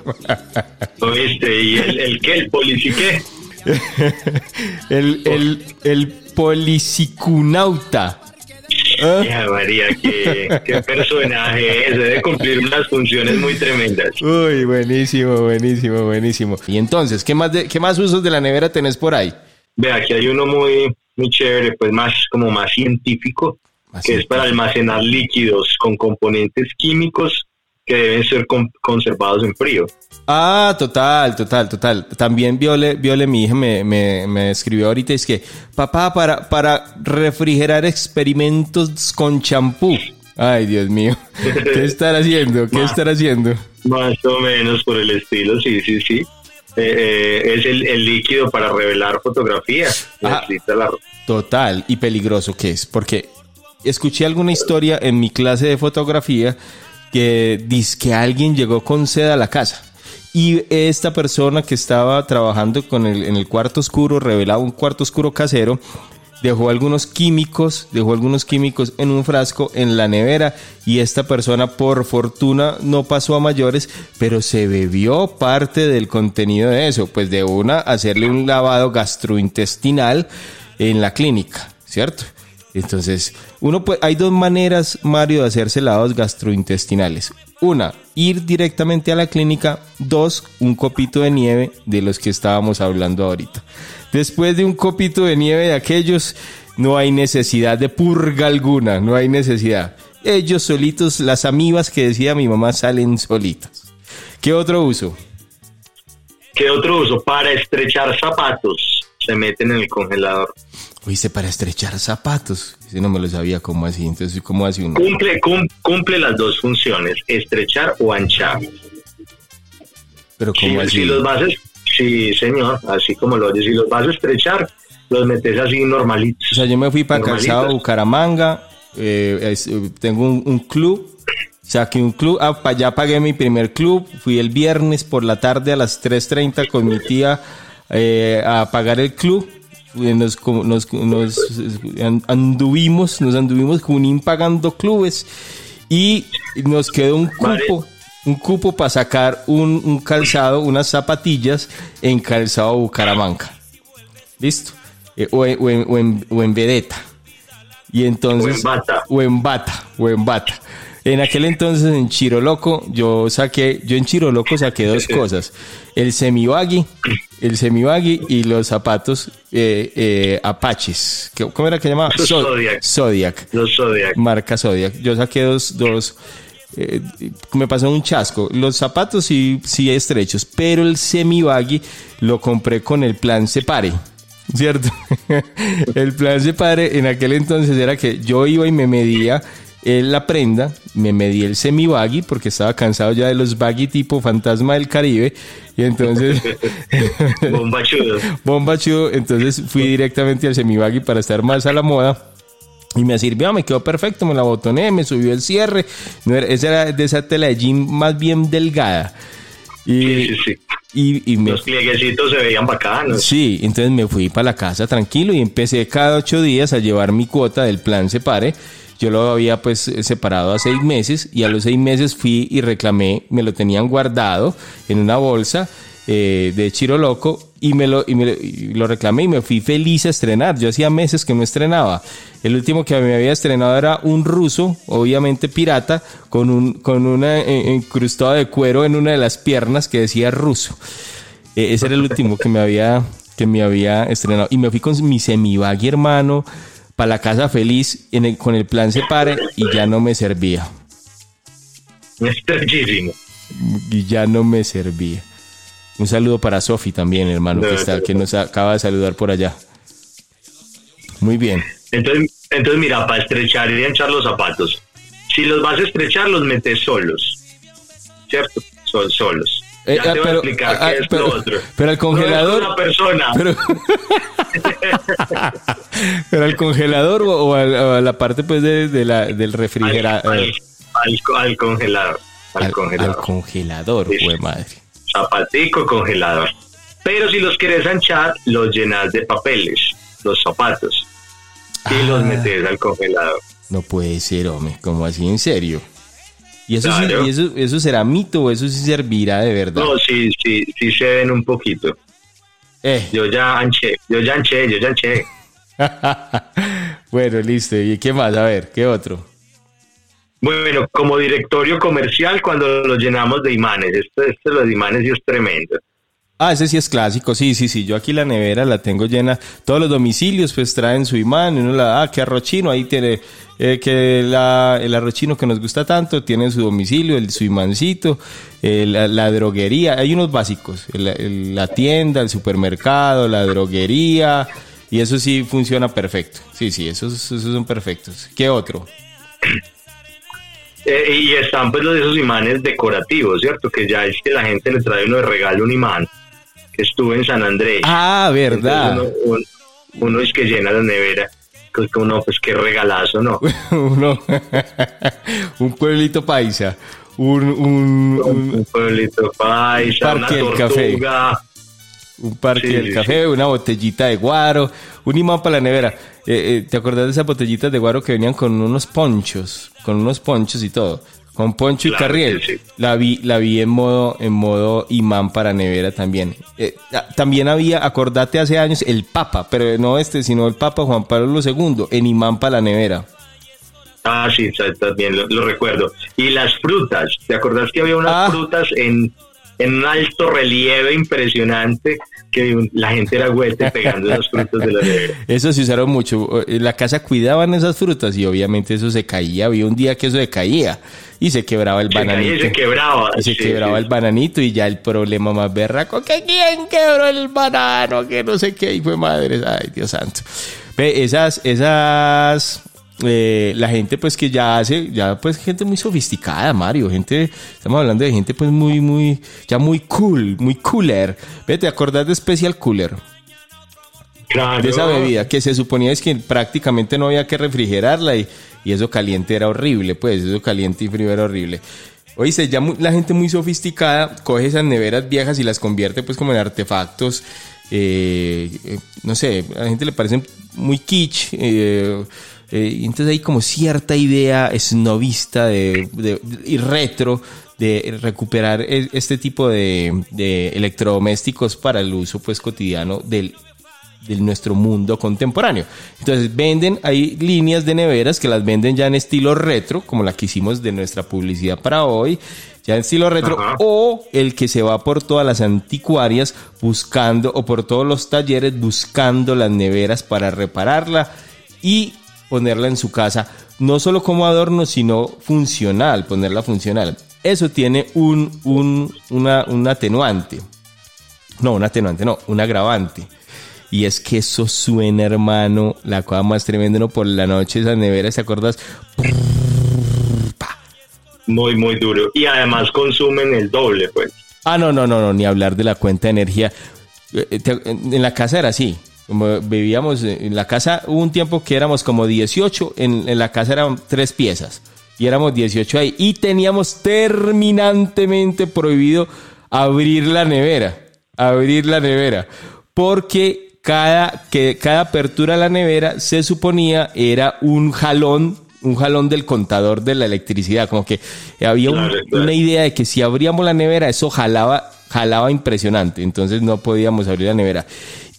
¿Oíste? ¿Y el, el qué? ¿El policiqué? el, el, el polisicunauta. ¿Ah? María, qué, qué personaje es. Debe cumplir unas funciones muy tremendas. Uy, buenísimo, buenísimo, buenísimo. Y entonces, ¿qué más, de, qué más usos de la nevera tenés por ahí? Ve, aquí hay uno muy, muy chévere, pues más como más científico, Más que es para almacenar líquidos con componentes químicos que deben ser con- conservados en frío. Ah, total, total, total. También Viole, Viole mi hija, me, me, me escribió ahorita, es que, papá, para, para refrigerar experimentos con champú. Ay, Dios mío. ¿Qué estar haciendo? ¿Qué estar haciendo? Más o menos por el estilo, sí, sí, sí. Eh, eh, es el, el líquido para revelar fotografía. Ajá. Necesita la- Total y peligroso que es, porque escuché alguna historia en mi clase de fotografía que dice que alguien llegó con sed a la casa y esta persona que estaba trabajando con el, en el cuarto oscuro, revelaba un cuarto oscuro casero, dejó algunos químicos, dejó algunos químicos en un frasco en la nevera y esta persona por fortuna no pasó a mayores, pero se bebió parte del contenido de eso, pues de una hacerle un lavado gastrointestinal en la clínica, ¿cierto? Entonces, uno puede, hay dos maneras, Mario, de hacerse lavados gastrointestinales. Una, ir directamente a la clínica. Dos, un copito de nieve de los que estábamos hablando ahorita. Después de un copito de nieve de aquellos, no hay necesidad de purga alguna, no hay necesidad. Ellos solitos, las amibas que decía mi mamá, salen solitas. ¿Qué otro uso? ¿Qué otro uso? Para estrechar zapatos. Se meten en el congelador. Oíste, para estrechar zapatos. Ese no me lo sabía cómo así. Entonces, ¿cómo hace uno? Cumple, cum- cumple las dos funciones, estrechar o anchar. Pero Si, ¿cómo si así? los vas sí, señor, así como lo oyes, si los vas a estrechar, los metes así normalitos. O sea, yo me fui para. Calzado Bucaramanga, eh, es- eh, tengo un, un club, saqué un club, ah, ya pagué mi primer club, fui el viernes por la tarde a las 3.30 con mi tía eh, a pagar el club, nos, como- nos, nos, eh, an- anduvimos, nos anduvimos Junín pagando clubes y nos quedó un cupo. Un cupo para sacar un, un calzado, unas zapatillas en calzado Bucaramanga. ¿Listo? Eh, o, en, o en- o en- o en vedeta. Y entonces. O en bata. O en bata. O en bata. En aquel entonces en Chiroloco, yo saqué, yo en Chiroloco saqué dos cosas. El semibagui, el semibagui y los zapatos eh, eh, apaches. ¿Qué- ¿Cómo era que llamaba? Zodiac. Zodiac Los Zodiac. marca Zodiac. Yo saqué dos, dos eh, me pasó un chasco. Los zapatos sí, sí estrechos, pero el semi-baggy lo compré con el plan Separe. ¿Cierto? el plan Separe en aquel entonces era que yo iba y me medía eh, la prenda, me medí el semi-baggy porque estaba cansado ya de los baggy tipo fantasma del Caribe y entonces Bombachudo. bomba chudo, entonces fui directamente al semibaggy para estar más a la moda. Y me sirvió, me quedó perfecto, me la botoné, me subió el cierre. No era- esa era de esa tela de jean más bien delgada. Y, Sí, sí, sí. Y, y me Los plieguecitos se veían bacanos. Sí, entonces me fui para la casa tranquilo y empecé cada ocho días a llevar mi cuota del plan Separe. Yo lo había pues separado a seis meses y a los seis meses fui y reclamé, me lo tenían guardado en una bolsa eh, de Chiro Loco y me, lo, y me lo- reclamé y me fui feliz a estrenar. Yo hacía meses que no estrenaba. El último que me había estrenado era un ruso, obviamente pirata, con un con una eh, de cuero en una de las piernas que decía ruso. Eh, ese era el último que me había que me había estrenado y me fui con mi semibaggy hermano para la casa feliz en el- con el plan separe y ya no me servía. Y ya no me servía. Un saludo para Sofi también hermano que está que nos acaba de saludar por allá. Muy bien. Entonces, entonces mira, para estrechar y anchar los zapatos, si los vas a estrechar, los metes solos. ¿Cierto? Son solos. Eh, ya ah, te voy pero- a explicar ah, qué es pero- lo otro. pero el congelador- No es una persona. pero pero al congelador o, o al- o a la parte pues de, de la, del refrigerador al- al- al congelador. Al, congelador. al congelador Sí. güey, madre Zapatico congelador. Pero si los quieres anchar, los llenas de papeles, los zapatos. Y Ah. los metes al congelador. No puede ser, hombre, como así en serio. ¿Y eso, sí- y eso, eso será mito o eso sí servirá de verdad? No, sí, sí, sí se ven un poquito. Eh, Yo ya anché, yo ya anché, yo ya anché. bueno, listo. ¿Y qué más? A ver, ¿qué otro? Bueno, como directorio comercial, cuando lo llenamos de imanes, esto, esto de los imanes sí es tremendo. Ah, ese sí es clásico, sí, sí, sí. Yo aquí la nevera la tengo llena. Todos los domicilios pues traen su imán. Uno la, ah, que arrochino, ahí tiene, eh, que la, el arrochino que nos gusta tanto, tiene su domicilio, el, su imancito, eh, la, droguería. Hay unos básicos, la tienda, el supermercado, la droguería. Y eso sí funciona perfecto. Sí, sí, esos, esos son perfectos. ¿Qué otro? Eh, y están pues los esos imanes decorativos, ¿cierto? Que ya es que la gente le trae uno de regalo un imán, que estuvo en San Andrés. Ah, verdad. Uno, un- uno es que llena la nevera. Pues que uno, pues qué regalazo, ¿no? Uno, un pueblito paisa. Un, un, un- Un pueblito paisa, una Parque del café. tortuga. un parque Sí, del sí, café, una botellita de guaro, un imán para la nevera. Eh, eh, ¿Te acordás de esas botellitas de guaro que venían con unos ponchos? Con unos ponchos y todo. Con poncho y Claro carriel. sí. La vi, la vi en modo, en modo imán para nevera también. Eh, ah, también había, acordate hace años, el Papa, pero no este, sino el Papa Juan Pablo II, en imán para la nevera. Ah, sí, también lo, lo recuerdo. Y las frutas, ¿te acordás que había unas Ah. frutas en, en un alto relieve impresionante que la gente era huete pegando esas frutas de la nevera? Eso se usaron mucho. En la casa cuidaban esas frutas y obviamente eso se caía. Había un día que eso se caía y se quebraba el Se caía bananito. y se quebraba. Y se sí, quebraba sí. el bananito y ya el problema más berraco. que quién quebró el banano? Que no sé qué. Y fue madre. Ay, Dios santo. Ve, esas, esas... eh, la gente pues que ya hace, ya pues gente muy sofisticada, Mario, gente, estamos hablando de gente pues muy, muy, ya muy cool, muy cooler. Ve, ¿te acordás de Special Cooler? Claro. de esa bebida que se suponía es que prácticamente no había que refrigerarla y, y eso caliente era horrible, pues eso caliente y frío era horrible. Oíste, ya la gente muy sofisticada coge esas neveras viejas y las convierte pues como en artefactos, eh, eh, no sé, a la gente le parecen muy kitsch, eh, eh, y entonces hay como cierta idea snobista de, de- y retro de recuperar e- este tipo de, de electrodomésticos para el uso pues cotidiano del de nuestro mundo contemporáneo. Entonces venden, hay líneas de neveras que las venden ya en estilo retro, como la que hicimos de nuestra publicidad para hoy, ya en estilo retro, Ajá. o el que se va por todas las anticuarias buscando, o por todos los talleres buscando las neveras para repararla y ponerla en su casa, no solo como adorno, sino funcional, ponerla funcional. Eso tiene un, un, una, un atenuante. No, un atenuante, no, un agravante. Y es que eso suena, hermano, la cosa más tremenda, ¿no? Por la noche esas neveras, ¿te acuerdas? Muy, muy duro. Y además consumen el doble, pues. Ah, no, no, no, no, ni hablar de la cuenta de energía. Eh, te- En la casa era así. Como vivíamos en la casa, hubo un tiempo que éramos como 18, en, en la casa eran tres piezas y éramos 18 ahí y teníamos terminantemente prohibido abrir la nevera, abrir la nevera, porque cada, que, cada apertura de la nevera se suponía era un jalón, un jalón del contador de la electricidad, como que había un- una idea de que si abríamos la nevera eso jalaba, jalaba impresionante, entonces no podíamos abrir la nevera.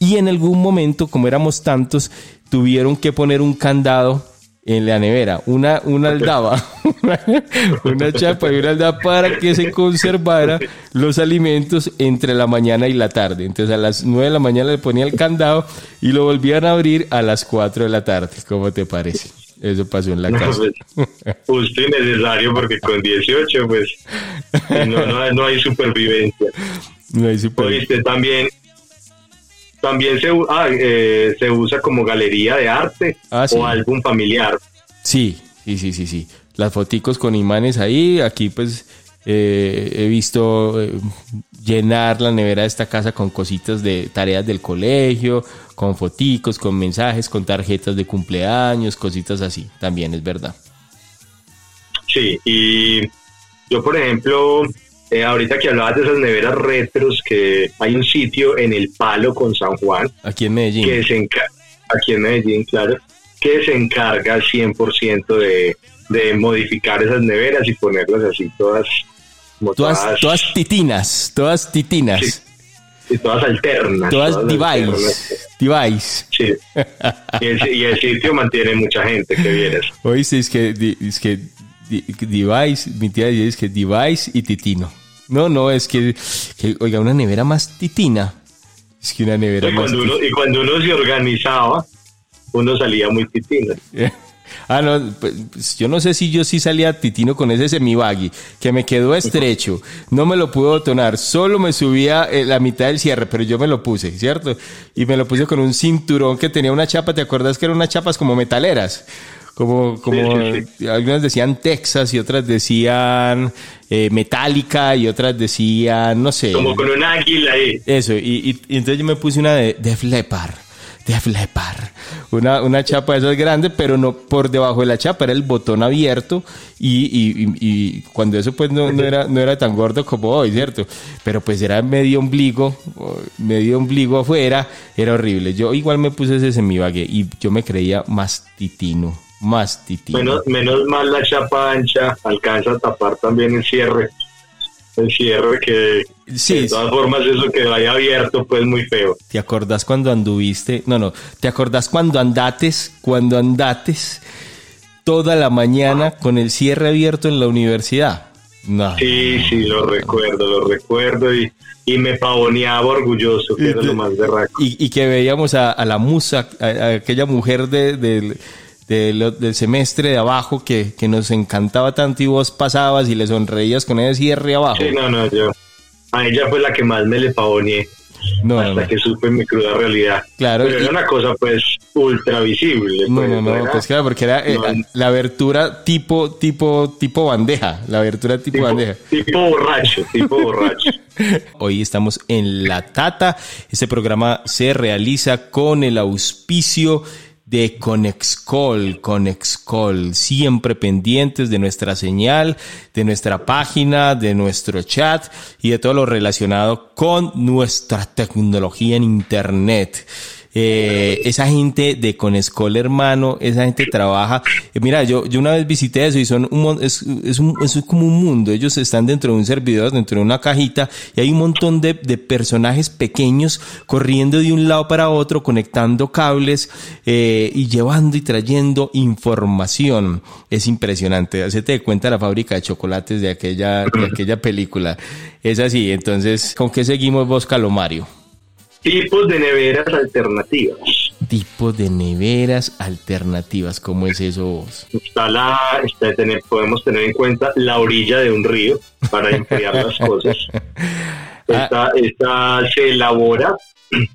Y en algún momento, como éramos tantos, tuvieron que poner un candado en la nevera, una, una aldaba, una chapa y una aldaba para que se conservara los alimentos entre la mañana y la tarde. Entonces a las 9 de la mañana le ponía el candado y lo volvían a abrir a las 4 de la tarde. ¿Cómo te parece? Eso pasó en la No, casa. pues, justo y necesario porque con 18 pues no, no, no hay supervivencia. No hay super- Oíste, también también se, ah, eh, se usa como galería de arte Ah, sí. o álbum familiar. Sí, sí, sí, sí, sí. Las foticos con imanes ahí, aquí pues eh, he visto eh, llenar la nevera de esta casa con cositas de tareas del colegio, con foticos, con mensajes, con tarjetas de cumpleaños, cositas así, también es verdad. Sí, y yo por ejemplo, eh, ahorita que hablabas de esas neveras retros, que hay un sitio en El Palo con San Juan, Aquí en Medellín. que se encarga, aquí en Medellín, claro, que se encarga 100% de, de modificar esas neveras y ponerlas así todas, como Todas, todas titinas, todas titinas, Sí, y todas alternas. todas alternas. device, device. Sí. Y el, y el sitio mantiene mucha gente, que vienes. Oíste, es que, es que device, mi tía dice que device y titino. No, no, es que, que, oiga, una nevera más titina. Es que una nevera Y más uno, y cuando uno se organizaba, uno salía muy titino. titina. Ah, no, pues, yo no sé si yo sí salía titino con ese semibaggy, que me quedó estrecho, no me lo pude botonar, solo me subía eh, la mitad del cierre, pero yo me lo puse, ¿cierto? Y me lo puse con un cinturón que tenía una chapa, ¿te acuerdas que eran unas chapas como metaleras? Como, como Sí, algunas decían Texas y otras decían eh, metálica y otras decían, no sé. Como con un águila ahí. Eso, y, y- y entonces yo me puse una de Def Leppard. Def Leppard. Una, una chapa de esas grandes, pero no por debajo de la chapa, era el botón abierto y, y- cuando eso pues no, no era, no era tan gordo como hoy, ¿cierto? Pero pues era medio ombligo, medio ombligo afuera, era horrible. Yo igual me puse ese semibague y yo me creía más titino, más titino. Menos, menos mal la chapa ancha alcanza a tapar también el cierre. El cierre que Sí, de todas formas eso que vaya abierto pues muy feo. ¿Te acordás cuando anduviste? No, no. ¿Te acordás cuando andates? Cuando andates toda la mañana con el cierre abierto en la universidad. No. Sí, sí, lo recuerdo, lo recuerdo y, y me pavoneaba orgulloso, que era lo más berraco. Y, y que veíamos a, a la musa, a, a aquella mujer de- del, del- del semestre de abajo que, que nos encantaba tanto y vos pasabas y le sonreías con ese cierre abajo. Sí, no, no, yo. A ella fue la que más me le pavoneé No, hasta no. que supe mi cruda realidad. Claro, Pero y- era una cosa pues ultra visible. No, pues, no, no, era pues claro, porque era eh, no, la, la abertura tipo, tipo, tipo bandeja, la abertura tipo, tipo, bandeja. tipo borracho, tipo borracho. Hoy estamos en La Tata. Este programa se realiza con el auspicio de Conexcol, Conexcol, siempre pendientes de nuestra señal, de nuestra página, de nuestro chat y de todo lo relacionado con nuestra tecnología en Internet. Eh, esa gente de Conescol, hermano, esa gente trabaja. eh, mira, yo, yo una vez visité eso y son un, es, es, un- es como un mundo. Ellos están dentro de un servidor, dentro de una cajita y hay un montón de, de personajes pequeños corriendo de un lado para otro, conectando cables eh, y llevando y trayendo información. Es impresionante. Hacete de cuenta la fábrica de chocolates de aquella, de aquella película. Es así. Entonces, ¿con qué seguimos vos, Calomario? Tipos de neveras alternativas. tipo de neveras alternativas. ¿Cómo es eso vos? Está la, está tener, podemos tener en cuenta la orilla de un río para enfriar las cosas. Esta, esta se elabora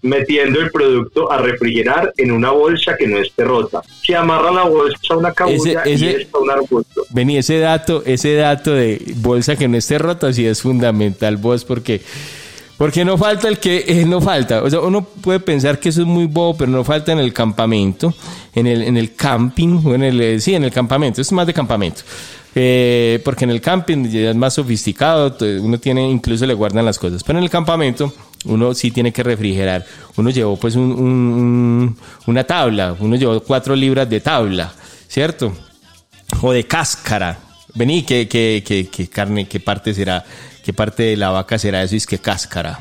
metiendo el producto a refrigerar en una bolsa que no esté rota. Se amarra la bolsa a una cabulla Ese- ese- y está un arbusto. Vení, ese dato, ese dato de bolsa que no esté rota sí es fundamental vos porque porque no falta el que eh, no falta. O sea, uno puede pensar que eso es muy bobo, pero no falta en el campamento, en el, en el camping, o en el, eh, sí, en el campamento, es más de campamento. eh, porque en el camping ya es más sofisticado, uno tiene, incluso le guardan las cosas, pero en el campamento uno sí tiene que refrigerar. Uno llevó pues un- una tabla, uno llevó cuatro libras de tabla, ¿cierto? O de cáscara. Vení, ¿qué, qué, qué, qué carne, qué parte será? ¿Qué parte de la vaca será eso? Y es que cáscara.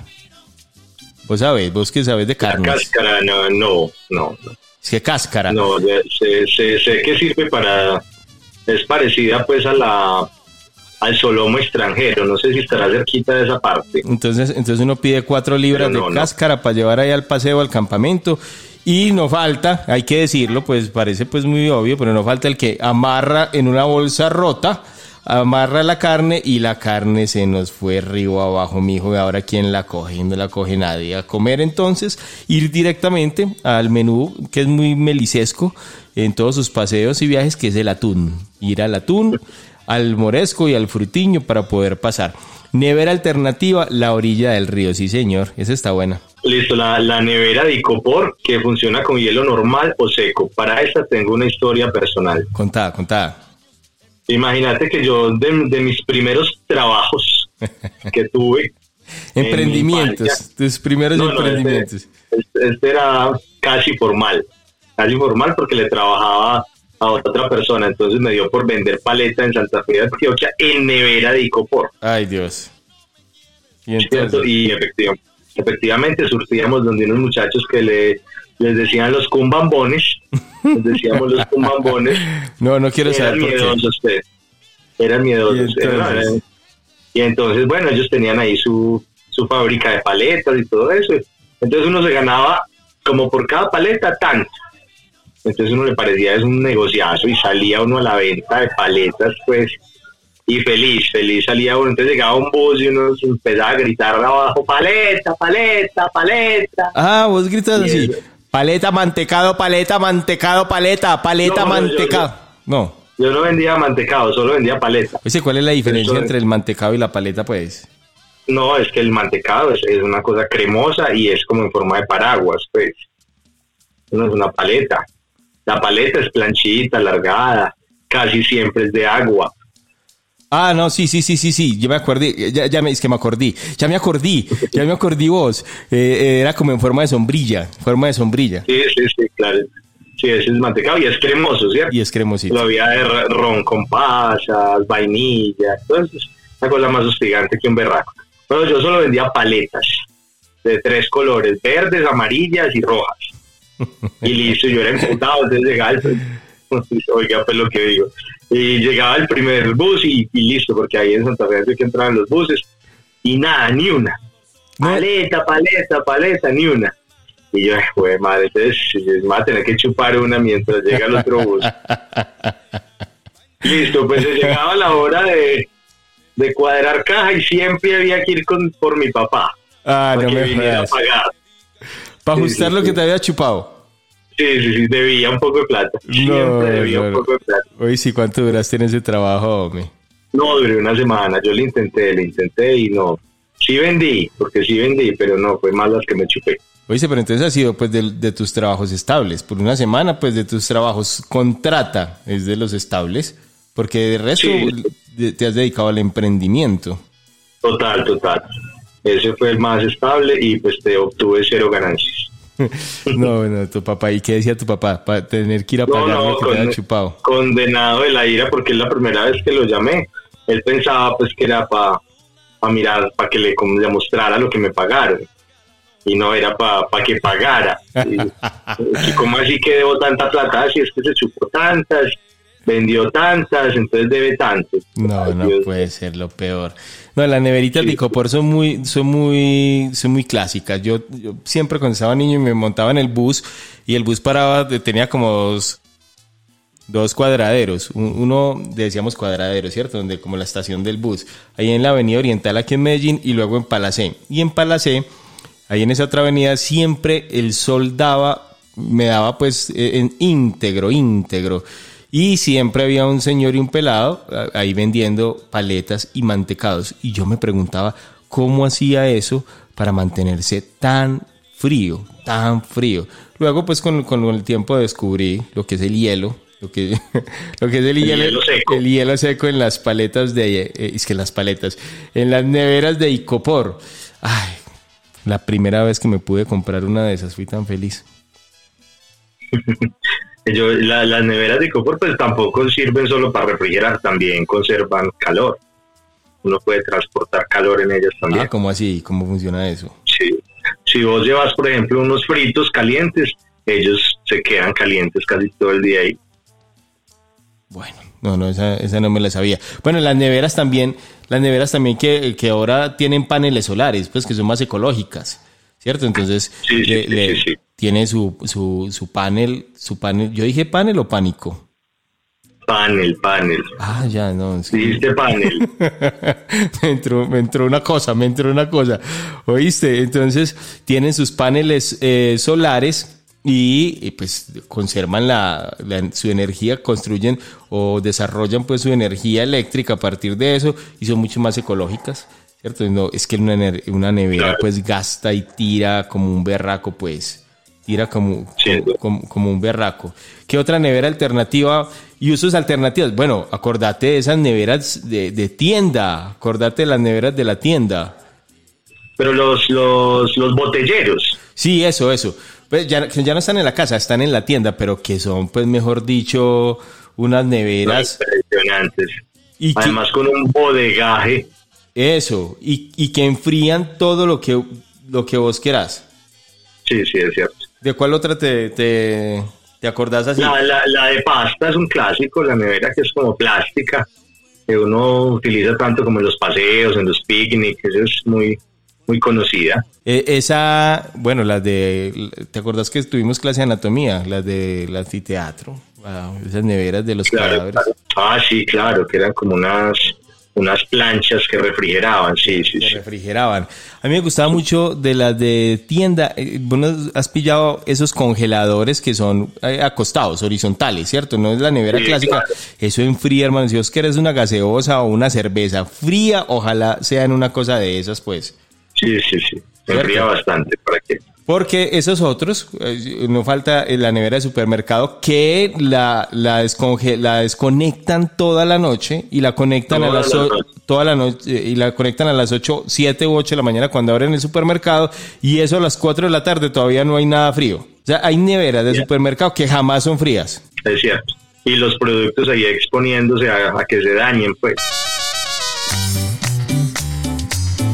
Vos sabés, vos que sabes de La carnes. cáscara, no, no, no. Es que cáscara. No, sé, sé, sé que sirve para... Es parecida pues a la al solomo extranjero. No sé si estará cerquita de esa parte. Entonces, entonces uno pide cuatro libras no, de no. cáscara para llevar ahí al paseo, al campamento. Y no falta, hay que decirlo, pues parece pues muy obvio, pero no falta el que amarra en una bolsa rota, amarra la carne y la carne se nos fue río abajo, mijo, y ahora quién la coge, no la coge nadie. A comer entonces, ir directamente al menú, que es muy melicesco en todos sus paseos y viajes, que es el atún. Ir al atún, al moresco y al frutiño para poder pasar. Nevera alternativa, la orilla del río, sí señor, esa está buena. Listo, la, la nevera de Icopor que funciona con hielo normal o seco. Para esta tengo una historia personal. Contá, contá. Imagínate que yo de, de mis primeros trabajos que tuve... en mi Emprendimientos, tus primeros No, no, emprendimientos. Este, este- este era casi formal, casi formal porque le trabajaba a otra persona, entonces me dio por vender paleta en Santa Fe de Antioquia en nevera de Icopor. Ay, Dios. Y ¿cierto? entonces, Y efectivamente, efectivamente surtíamos donde unos muchachos que le, les decían los cumbambones, les decíamos los cumbambones, no, no quiero eran saber por qué. miedosos, pues. eran miedosos. Y entonces- eran- y entonces, bueno, ellos tenían ahí su, su fábrica de paletas y todo eso. Entonces uno se ganaba como por cada paleta tanto. Entonces uno le parecía es un negociazo y salía uno a la venta de paletas, pues, y feliz, feliz salía uno. Entonces llegaba un bus y uno empezaba a gritar abajo, paleta, paleta, paleta. Ah, vos gritas así. eso. Paleta, mantecado, paleta, mantecado, paleta, paleta, No, yo- mantecado. No. Yo no vendía mantecado, solo vendía paleta. Oye, ¿cuál es la diferencia entre el mantecado y la paleta, pues? No, es que el mantecado es, es una cosa cremosa y es como en forma de paraguas, pues. No es una paleta. La paleta es planchita, alargada, casi siempre es de agua. Ah, no, sí, sí, sí, sí, sí, yo me acordé, ya, ya me, es que me acordé, ya me acordé, ya me acordé vos, Eh, eh, era como en forma de sombrilla, forma de sombrilla, Sí, sí, sí, claro. Sí, ese es mantecado y es cremoso, ¿cierto? y es cremosito. Todavía de r- ron con pasas, vainilla, entonces una cosa más hostigante que un berraco. Bueno, yo solo vendía paletas de tres colores, verdes, amarillas y rojas. Y listo, yo era imputado, entonces llegaba el, oiga pues lo que digo, y llegaba el primer bus y, y listo, porque ahí en Santa Fe que entrar los buses y nada, ni una. No. Paleta, paleta, paleta, ni una. Y yo, güey, madre, entonces me va a tener que chupar una mientras llega el otro bus. Listo, pues se llegaba la hora de, de cuadrar caja y siempre había que ir con, por mi papá. Ah, para no que me viniera a jodas. pagar. Para Sí, ajustar sí, lo que sí. te había chupado. Sí, sí, sí, debía un poco de plata. Siempre No, debía no, un poco de plata. Oye, sí, ¿cuánto duraste en ese trabajo, hombre? No, duré una semana. Yo le intenté, le intenté y no. Sí vendí, porque sí vendí, pero no, fue más las que me chupé. Oye, pero entonces ha sido pues de, de tus trabajos estables. Por una semana, pues de tus trabajos contrata es de los estables. Porque de resto Sí. te has dedicado al emprendimiento. Total, total. Ese fue el más estable y pues te obtuve cero ganancias. No, no, tu papá. ¿Y qué decía tu papá? Para tener que ir a No, pagar no, lo que te con- había chupado. condenado de la ira porque es la primera vez que lo llamé. Él pensaba pues que era para mirar, para que le, como le mostrara lo que me pagaron. Y no era para que pagara. Y, y como así que debo tanta plata, si es que se chupó tantas, vendió tantas, entonces debe tanto. No, no Dios. puede ser lo peor. No, las neveritas de Icopor son muy, son muy, son muy clásicas. Yo, yo siempre cuando estaba niño me montaba en el bus y el bus paraba, tenía como dos, dos cuadraderos. Un- Uno, decíamos cuadradero, ¿cierto? Donde como la estación del bus. Ahí en la avenida Oriental aquí en Medellín y luego en Palacé. Y en Palacé, ahí en esa otra avenida, siempre el sol daba, me daba pues eh, en íntegro, íntegro. Y siempre había un señor y un pelado ah, ahí vendiendo paletas y mantecados. Y yo me preguntaba cómo hacía eso para mantenerse tan frío, tan frío. Luego, pues con, con el tiempo descubrí lo que es el hielo Lo que, lo que es el, El hielo, hielo seco. el hielo seco en las paletas de... eh, es que las paletas, en las neveras de Icopor. Ay, la primera vez que me pude comprar una de esas fui tan feliz. Yo, la- las neveras de confort pues tampoco sirven solo para refrigerar, también conservan calor. Uno puede transportar calor en ellas también. Ah, ¿cómo así? ¿Cómo funciona eso? Sí. Si vos llevas, por ejemplo, unos fritos calientes, ellos se quedan calientes casi todo el día ahí. Bueno, no, no, esa, esa no me la sabía. Bueno, las neveras también, las neveras también que, que ahora tienen paneles solares, pues que son más ecológicas, ¿cierto? Entonces, Sí, sí, le- sí, le- sí, sí. tiene su, su, su panel, su panel, yo dije panel o pánico. Panel, panel. Ah, ya, no. es que- Dijiste panel. me, entró, me entró una cosa, me entró una cosa. ¿Oíste? Entonces tienen sus paneles eh, solares y, y, pues conservan la, la- su energía, construyen o desarrollan pues su energía eléctrica a partir de eso y son mucho más ecológicas. ¿Cierto? No, es que una, nevera pues gasta y tira como un berraco pues. Tira como, Sí. como, un berraco. ¿Qué otra nevera alternativa y usos alternativos? Bueno, acordate de esas neveras de, de tienda. Acordate de las neveras de la tienda. Pero los, los, los botelleros, Sí, eso, eso. Pues ya, ya no están en la casa, están en la tienda, pero que son, pues mejor dicho, unas neveras. impresionantes. Y que- Además con un bodegaje. Eso, y, y que enfrían todo lo que, lo que vos quieras. Sí, sí, es cierto. ¿De cuál otra te, te, te acordás así? La, la, la de pasta es un clásico, la nevera que es como plástica, que uno utiliza tanto como en los paseos, en los picnics, es muy, muy conocida. Eh, esa, bueno, las de, ¿te acordás que tuvimos clase de anatomía? Las de la anfiteatro, Wow, esas neveras de los Claro, cadáveres. claro. Ah, sí, claro, que eran como unas, unas planchas que refrigeraban, sí, sí, que sí. refrigeraban. A mí me gustaba mucho de las de tienda. eh, Bueno, has pillado esos congeladores que son eh, acostados, horizontales, ¿cierto? No es la nevera Sí, clásica. claro. Eso enfría, hermano. Si vos querés una gaseosa o una cerveza fría, ojalá sea en una cosa de esas, pues. Sí, sí, sí. Me enfría bastante para que. Porque esos otros, eh, no falta la nevera de supermercado, que la, la, desconge- la desconectan toda la noche y la conectan a las la toda la noche eh, y la conectan a las 8, 7 u 8 de la mañana cuando abren el supermercado y eso a las 4 de la tarde todavía no hay nada frío. O sea, hay neveras de supermercado que jamás son frías. Es cierto. Y los productos ahí exponiéndose a, a que se dañen, pues.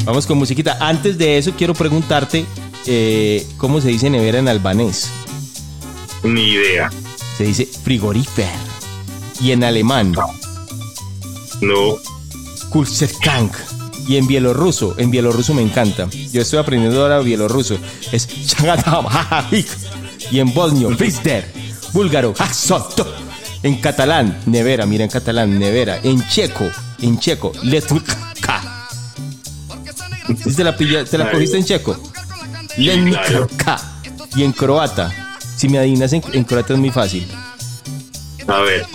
Vamos con musiquita. Antes de eso quiero preguntarte eh, cómo se dice nevera en albanés. Ni idea. Se dice frigorífer. Y en alemán, No. Kulserkank. Y en bielorruso, en bielorruso me encanta. Yo estoy aprendiendo ahora bielorruso. Es. Y en bosnio, Frister. Búlgaro. En catalán, nevera, mira en catalán, nevera. En checo, en checo. ¿Sí ¿Te la, pilla- te la cogiste en checo? claro. Letka. Y en croata. Si me adivinas en, en croata es muy fácil. A ver.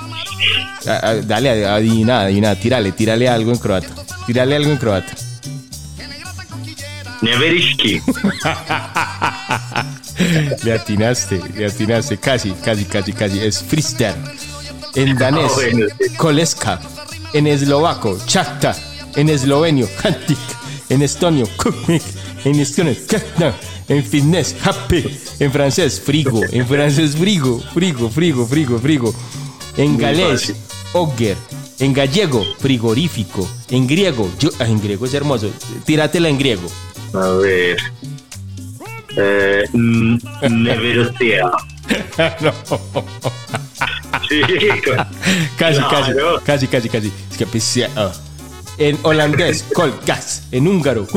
Dale, adivina, adivina, tírale, tírale algo en croata. Tírale algo en croata. Neveriski. Le atinaste, le atinaste, casi, casi, casi, casi. Es Frister. En danés, Ah. Koleska. En eslovaco, Chakta. En eslovenio, Hantik. En estonio, Kukmik. En estonio. En finés, Happy. En francés, Frigo. En francés, Frigo. Frigo, frigo, frigo, frigo. En galés. Ogger. En gallego, frigorífico. En griego, yo, ah, en griego es hermoso. Tíratela en griego. A ver. Eh, mm, Neverostea. no. Sí, Casi, casi, casi, casi, casi. Es que. En holandés, kolgas. En húngaro.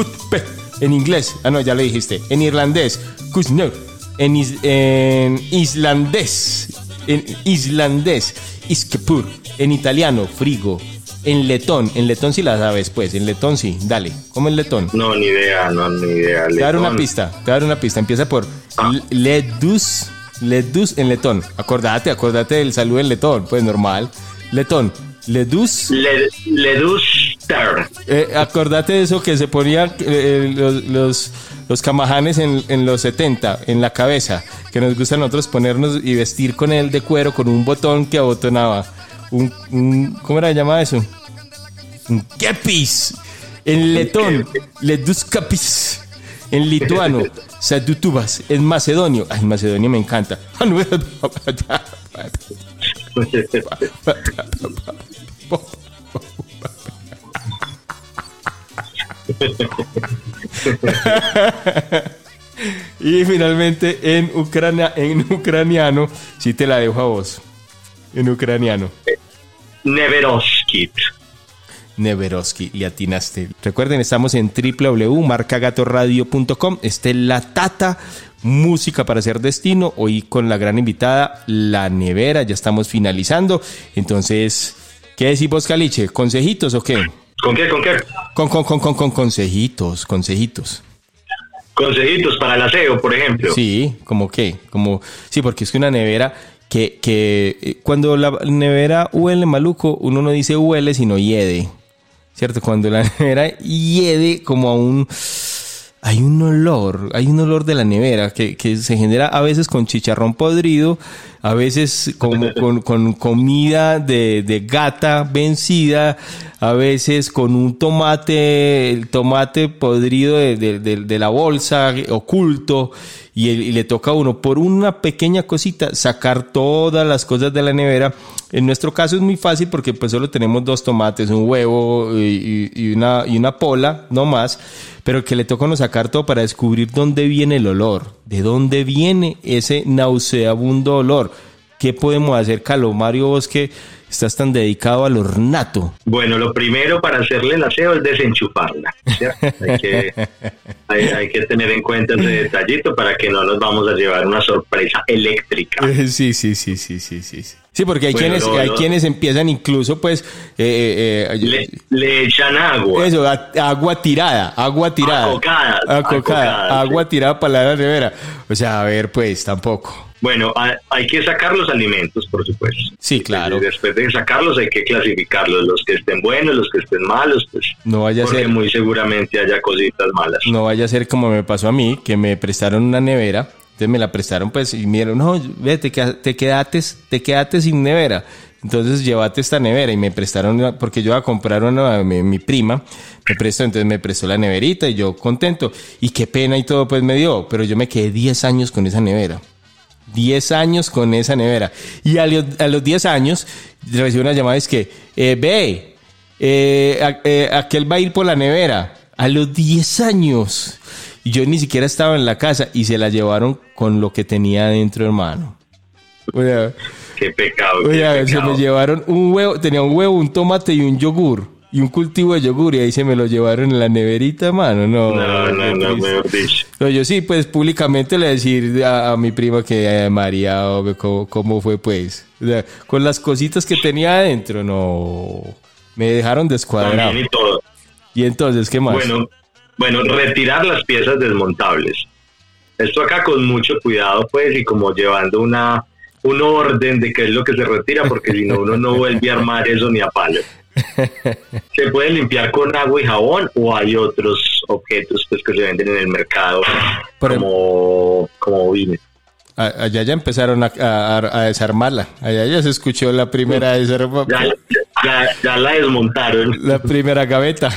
En inglés, ah, no, ya lo dijiste. En irlandés, kusnur. En, is- en islandés, en islandés, iskepur. En italiano, frigo. En letón, en letón sí la sabes, pues. En letón sí, dale. ¿Cómo en letón? No, ni idea, no, ni idea. Te voy a dar una pista, te voy a dar una pista. Empieza por Ah. Ledus, Ledus en letón. Acordate, acordate del saludo en letón, pues normal. Letón, Ledus, Le- Ledus Eh, acordate de eso que se ponían eh, los, los, los camajanes en, en los 70, en la cabeza, que nos gusta a nosotros ponernos y vestir con él de cuero, con un botón que abotonaba. Un, un- ¿Cómo era llamado eso? Un kepis. En letón, ledus capis. En lituano, sadutubas. En macedonio, ay, macedonio Y finalmente en Ucrania, en ucraniano, sí te la dejo a vos. En ucraniano. Neveroskit. Neveroski, le atinaste. Recuerden, estamos en www.marcagatorradio.com. Este es La Tata, música para hacer destino. Hoy con la gran invitada, La Nevera. Ya estamos finalizando. Entonces, ¿qué decís vos, Caliche? ¿Consejitos o qué? ¿Con qué? ¿Con qué? Con, con, con, con, con consejitos, consejitos. Consejitos para el aseo, por ejemplo. Sí, como qué, como sí, porque es que una nevera que, que eh, cuando la nevera huele maluco, uno no dice huele, sino hiede. ¿Cierto? Cuando la nevera hiede como a un hay un olor, hay un olor de la nevera que, que se genera a veces con chicharrón podrido, a veces como con, con comida de, de gata vencida, a veces con un tomate, el tomate podrido de, de- la bolsa oculto, y, el- y le toca a uno por una pequeña cosita sacar todas las cosas de la nevera. En nuestro caso es muy fácil porque pues solo tenemos dos tomates, un huevo y una, y una pola, no más, pero que le toca uno sacar todo para descubrir dónde viene el olor, de dónde viene ese nauseabundo olor. ¿Qué podemos hacer, Calomario, vos que estás tan dedicado al ornato? Bueno, lo primero para hacerle el aseo es desenchufarla. ¿cierto? Hay, que, hay, hay que tener en cuenta ese detallito para que no nos vamos a llevar una sorpresa eléctrica. Sí, sí, sí, sí, sí, sí. Sí, porque hay, Bueno, quienes, no, hay no. quienes empiezan incluso, pues, eh, eh, eh, Le, le echan agua. Eso, a- agua tirada, agua tirada. Acocada, acocadas, agua sí. tirada para la nevera. O sea, a ver, pues, tampoco. Bueno, ha- hay que sacar los alimentos, por supuesto. Sí, claro. Después de sacarlos hay que clasificarlos, los que estén buenos, los que estén malos, pues No vaya a porque ser, muy seguramente haya cositas malas. no vaya a ser como me pasó a mí, que me prestaron una nevera. Me la prestaron, pues, y me dijeron, no, ve, te, te quedaste, te quedaste sin nevera. Entonces llévate esta nevera y me prestaron, porque yo iba a comprar una, mi, mi prima, me prestó, entonces me prestó la neverita y yo contento. Y qué pena y todo, pues me dio, pero yo me quedé 10 años con esa nevera. 10 años con esa nevera. Y a, a los 10 años recibo una llamada, es que, eh, ve, eh, a- eh, aquel va a ir por la nevera. A los 10 años. Y yo ni siquiera estaba en la casa y se la llevaron con lo que tenía adentro, hermano. O sea, Qué pecado. o qué sea, se pecado. me llevaron un huevo, tenía un huevo, un tomate y un yogur. Y un cultivo de yogur y ahí se me lo llevaron en la neverita, hermano. No, No, no, no, mejor dicho. No, yo sí, pues públicamente le decir a, a mi prima que eh, María, cómo, cómo fue pues. O sea, con las cositas que tenía adentro, no. Me dejaron descuadrado. También y todo. Y entonces, ¿qué más? Bueno, bueno, retirar las piezas desmontables. Esto acá con mucho cuidado, pues, y como llevando una un orden de qué es lo que se retira, porque si no, uno no vuelve a armar eso ni a palo. Se puede limpiar con agua y jabón o hay otros objetos pues que se venden en el mercado Por como, como vino. Allá ya empezaron a, a- a desarmarla. Allá ya se escuchó la primera desarma- Ya, ya, ya la desmontaron. la primera gaveta.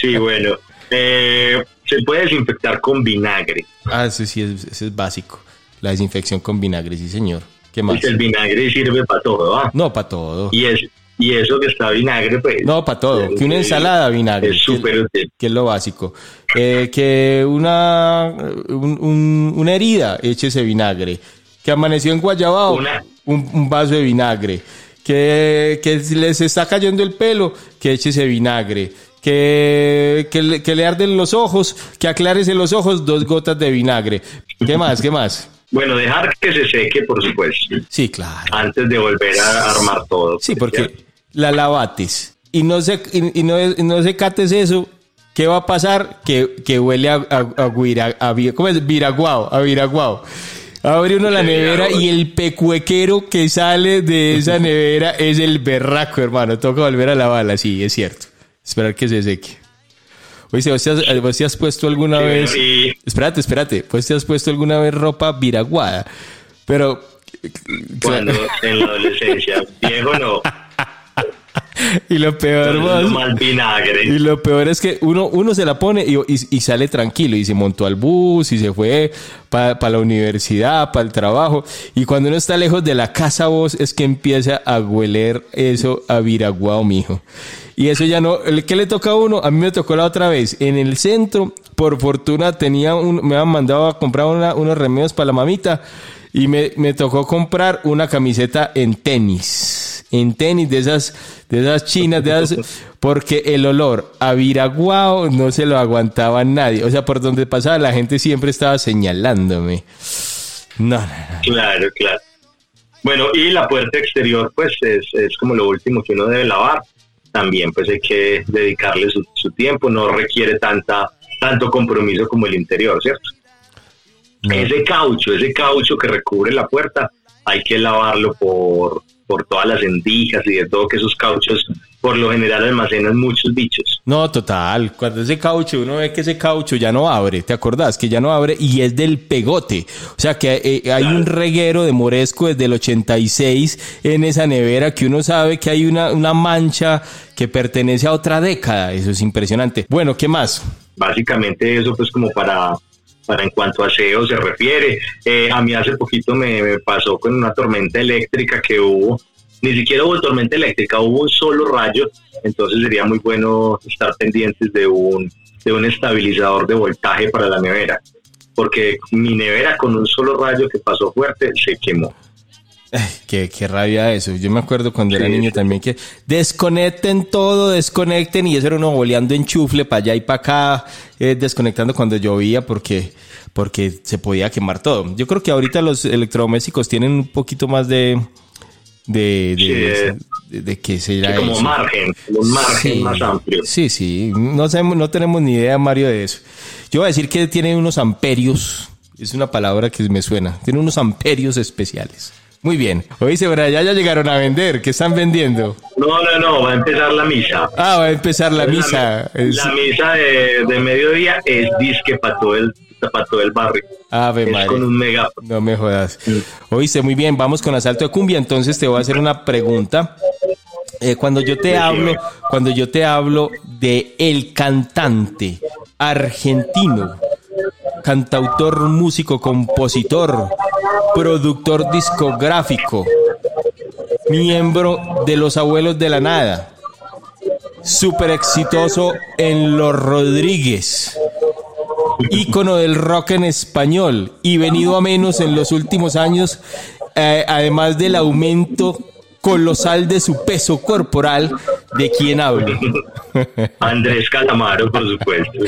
Sí, bueno. Eh, se puede desinfectar con vinagre. Ah, eso sí, es, eso es básico. La desinfección con vinagre, sí, señor. ¿Qué más? Pues el vinagre sirve para todo, ¿ah? No, para todo. Y, es, y eso que está vinagre, pues. No, para todo. Que una ensalada vinagre. Es súper útil. que es lo básico. Eh, que una, un- un- una herida, échese vinagre. Que amaneció en Guayabao, Una- un, un vaso de vinagre. Que, que les está cayendo el pelo, que échese vinagre. Que, que, le, que le arden los ojos, que aclárese los ojos, dos gotas de vinagre. ¿Qué más? ¿Qué más? Bueno, dejar que se seque, por supuesto, Sí, claro. antes de volver a armar todo. Sí, porque la lavates y no se, y, y no, y no se cates eso, ¿qué va a pasar? Que, que huele a, a, a, guira- a ¿cómo es? Viraguao, a viraguao. Abre uno la nevera y el pecuequero que sale de esa nevera es el berraco, hermano. Toca volver a lavarla, sí, es cierto. Esperar que se seque. Oye, ¿vos te has, vos te has puesto alguna vez... Sí. Espérate, espérate. ¿Vos te has puesto alguna vez ropa viraguada? Pero... Cuando en la adolescencia, viejo no, Y lo peor, vos- mal vinagre. Y lo peor es que uno, uno se la pone y, y- y sale tranquilo y se montó al bus y se fue para la universidad, para el trabajo. Y cuando uno está lejos de la casa vos es que empieza a hueler eso a viraguao, mijo. Y eso ya no, ¿el- ¿qué le toca a uno? A mí me tocó la otra vez. En el centro, por fortuna, tenía un, me habían mandado a comprar una- unos remedios para la mamita y me, me tocó comprar una camiseta en tenis. En tenis de esas, de esas chinas, de esas, porque el olor a viraguao no se lo aguantaba nadie. O sea, por donde pasaba la gente siempre estaba señalándome. No, no. Claro, claro. Bueno, y la puerta exterior, pues es, es como lo último que uno debe lavar. También, pues hay que dedicarle su, su tiempo, no requiere tanta tanto compromiso como el interior, ¿cierto? No. Ese caucho, ese caucho que recubre la puerta, hay que lavarlo por, por todas las endijas y de todo, que esos cauchos por lo general almacenan muchos bichos. No, total. Cuando ese caucho, uno ve que ese caucho ya no abre, ¿te acordás? Que ya no abre y es del pegote. O sea que eh, hay un reguero de moresco desde el 86 en esa nevera que uno sabe que hay una, una mancha que pertenece a otra década. Eso es impresionante. Bueno, ¿qué más? Básicamente eso pues como para, para en cuanto a aseo se refiere. Eh, a mí hace poquito me, me pasó con una tormenta eléctrica que hubo. Ni siquiera hubo tormenta eléctrica, hubo un solo rayo. Entonces sería muy bueno estar pendientes de un, de un estabilizador de voltaje para la nevera. Porque mi nevera con un solo rayo que pasó fuerte se quemó. Ay, qué, qué rabia eso. Yo me acuerdo cuando era niño sí. también que desconecten todo, desconecten y eso era uno boleando enchufle para allá y para acá, eh, desconectando cuando llovía porque, porque se podía quemar todo. Yo creo que ahorita los electrodomésticos tienen un poquito más de... De, de, Sí, de- de- de qué será Sí, como eso. margen, un margen Sí, más amplio. Sí, sí. No, sabemos, no tenemos ni idea, Mario, de eso. Yo voy a decir que tiene unos amperios. Es una palabra que me suena. Tiene unos amperios especiales. Muy bien. Oíste, por allá ya llegaron a vender. ¿Qué están vendiendo? No, no, no, va a empezar la misa. Ah, va a empezar la misa. La, Es- la misa de, de mediodía es disque para todo el, para todo el barrio. Ave es María. con un megáfono. No me jodas. Oíste, muy bien, vamos con asalto de cumbia. Entonces te voy a hacer una pregunta. Eh, cuando yo te hablo, cuando yo te hablo de el cantante argentino, cantautor, músico, compositor, productor discográfico, miembro de los Abuelos de la Nada, súper exitoso en Los Rodríguez, ícono del rock en español y venido a menos en los últimos años, eh, además del aumento colosal de su peso corporal, ¿de quién hablo? Andrés Calamaro, por supuesto.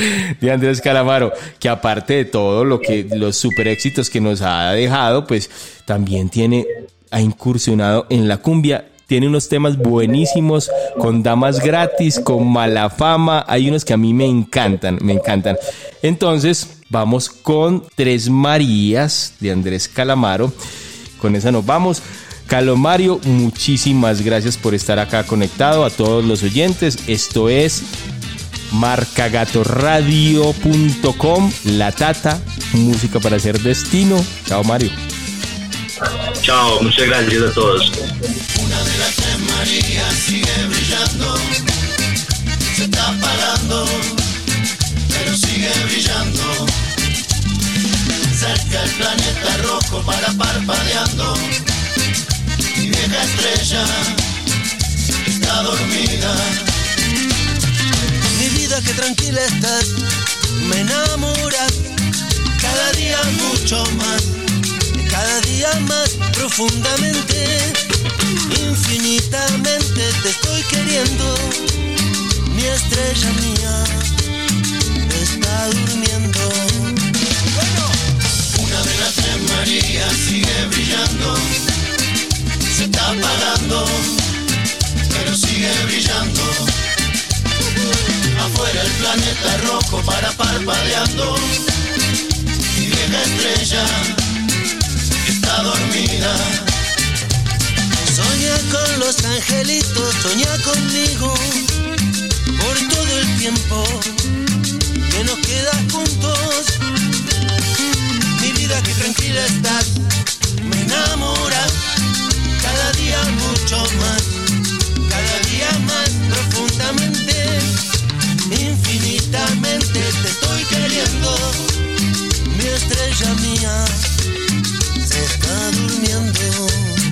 de Andrés Calamaro, que aparte de todo lo que los super éxitos que nos ha dejado, pues también tiene ha incursionado en la cumbia. Tiene unos temas buenísimos con damas gratis, con mala fama. Hay unos que a mí me encantan, me encantan. Entonces, vamos con Tres Marías de Andrés Calamaro. Con esa nos vamos. Calomario, muchísimas gracias por estar acá conectado a todos los oyentes. Esto es marcagatorradio.com, La Tata, música para hacer destino. Chao Mario. Chao, muchas gracias a todos. se está apagando, pero sigue brillando. Cerca el planeta rojo para parpadeando. Vieja estrella está dormida. Mi vida que tranquila estás, me enamoras. Cada día mucho más, cada día más profundamente. Infinitamente te estoy queriendo mi estrella mía está durmiendo. Bueno, una de las tres Marías sigue brillando, se está apagando, pero sigue brillando. Afuera el planeta rojo para parpadeando, mi vieja estrella dormida. Soña con los angelitos, soña conmigo por todo el tiempo que nos queda juntos. Mi vida que tranquila estás, me enamora cada día mucho más, cada día más profundamente, infinitamente te estoy queriendo, mi estrella mía se está durmiendo.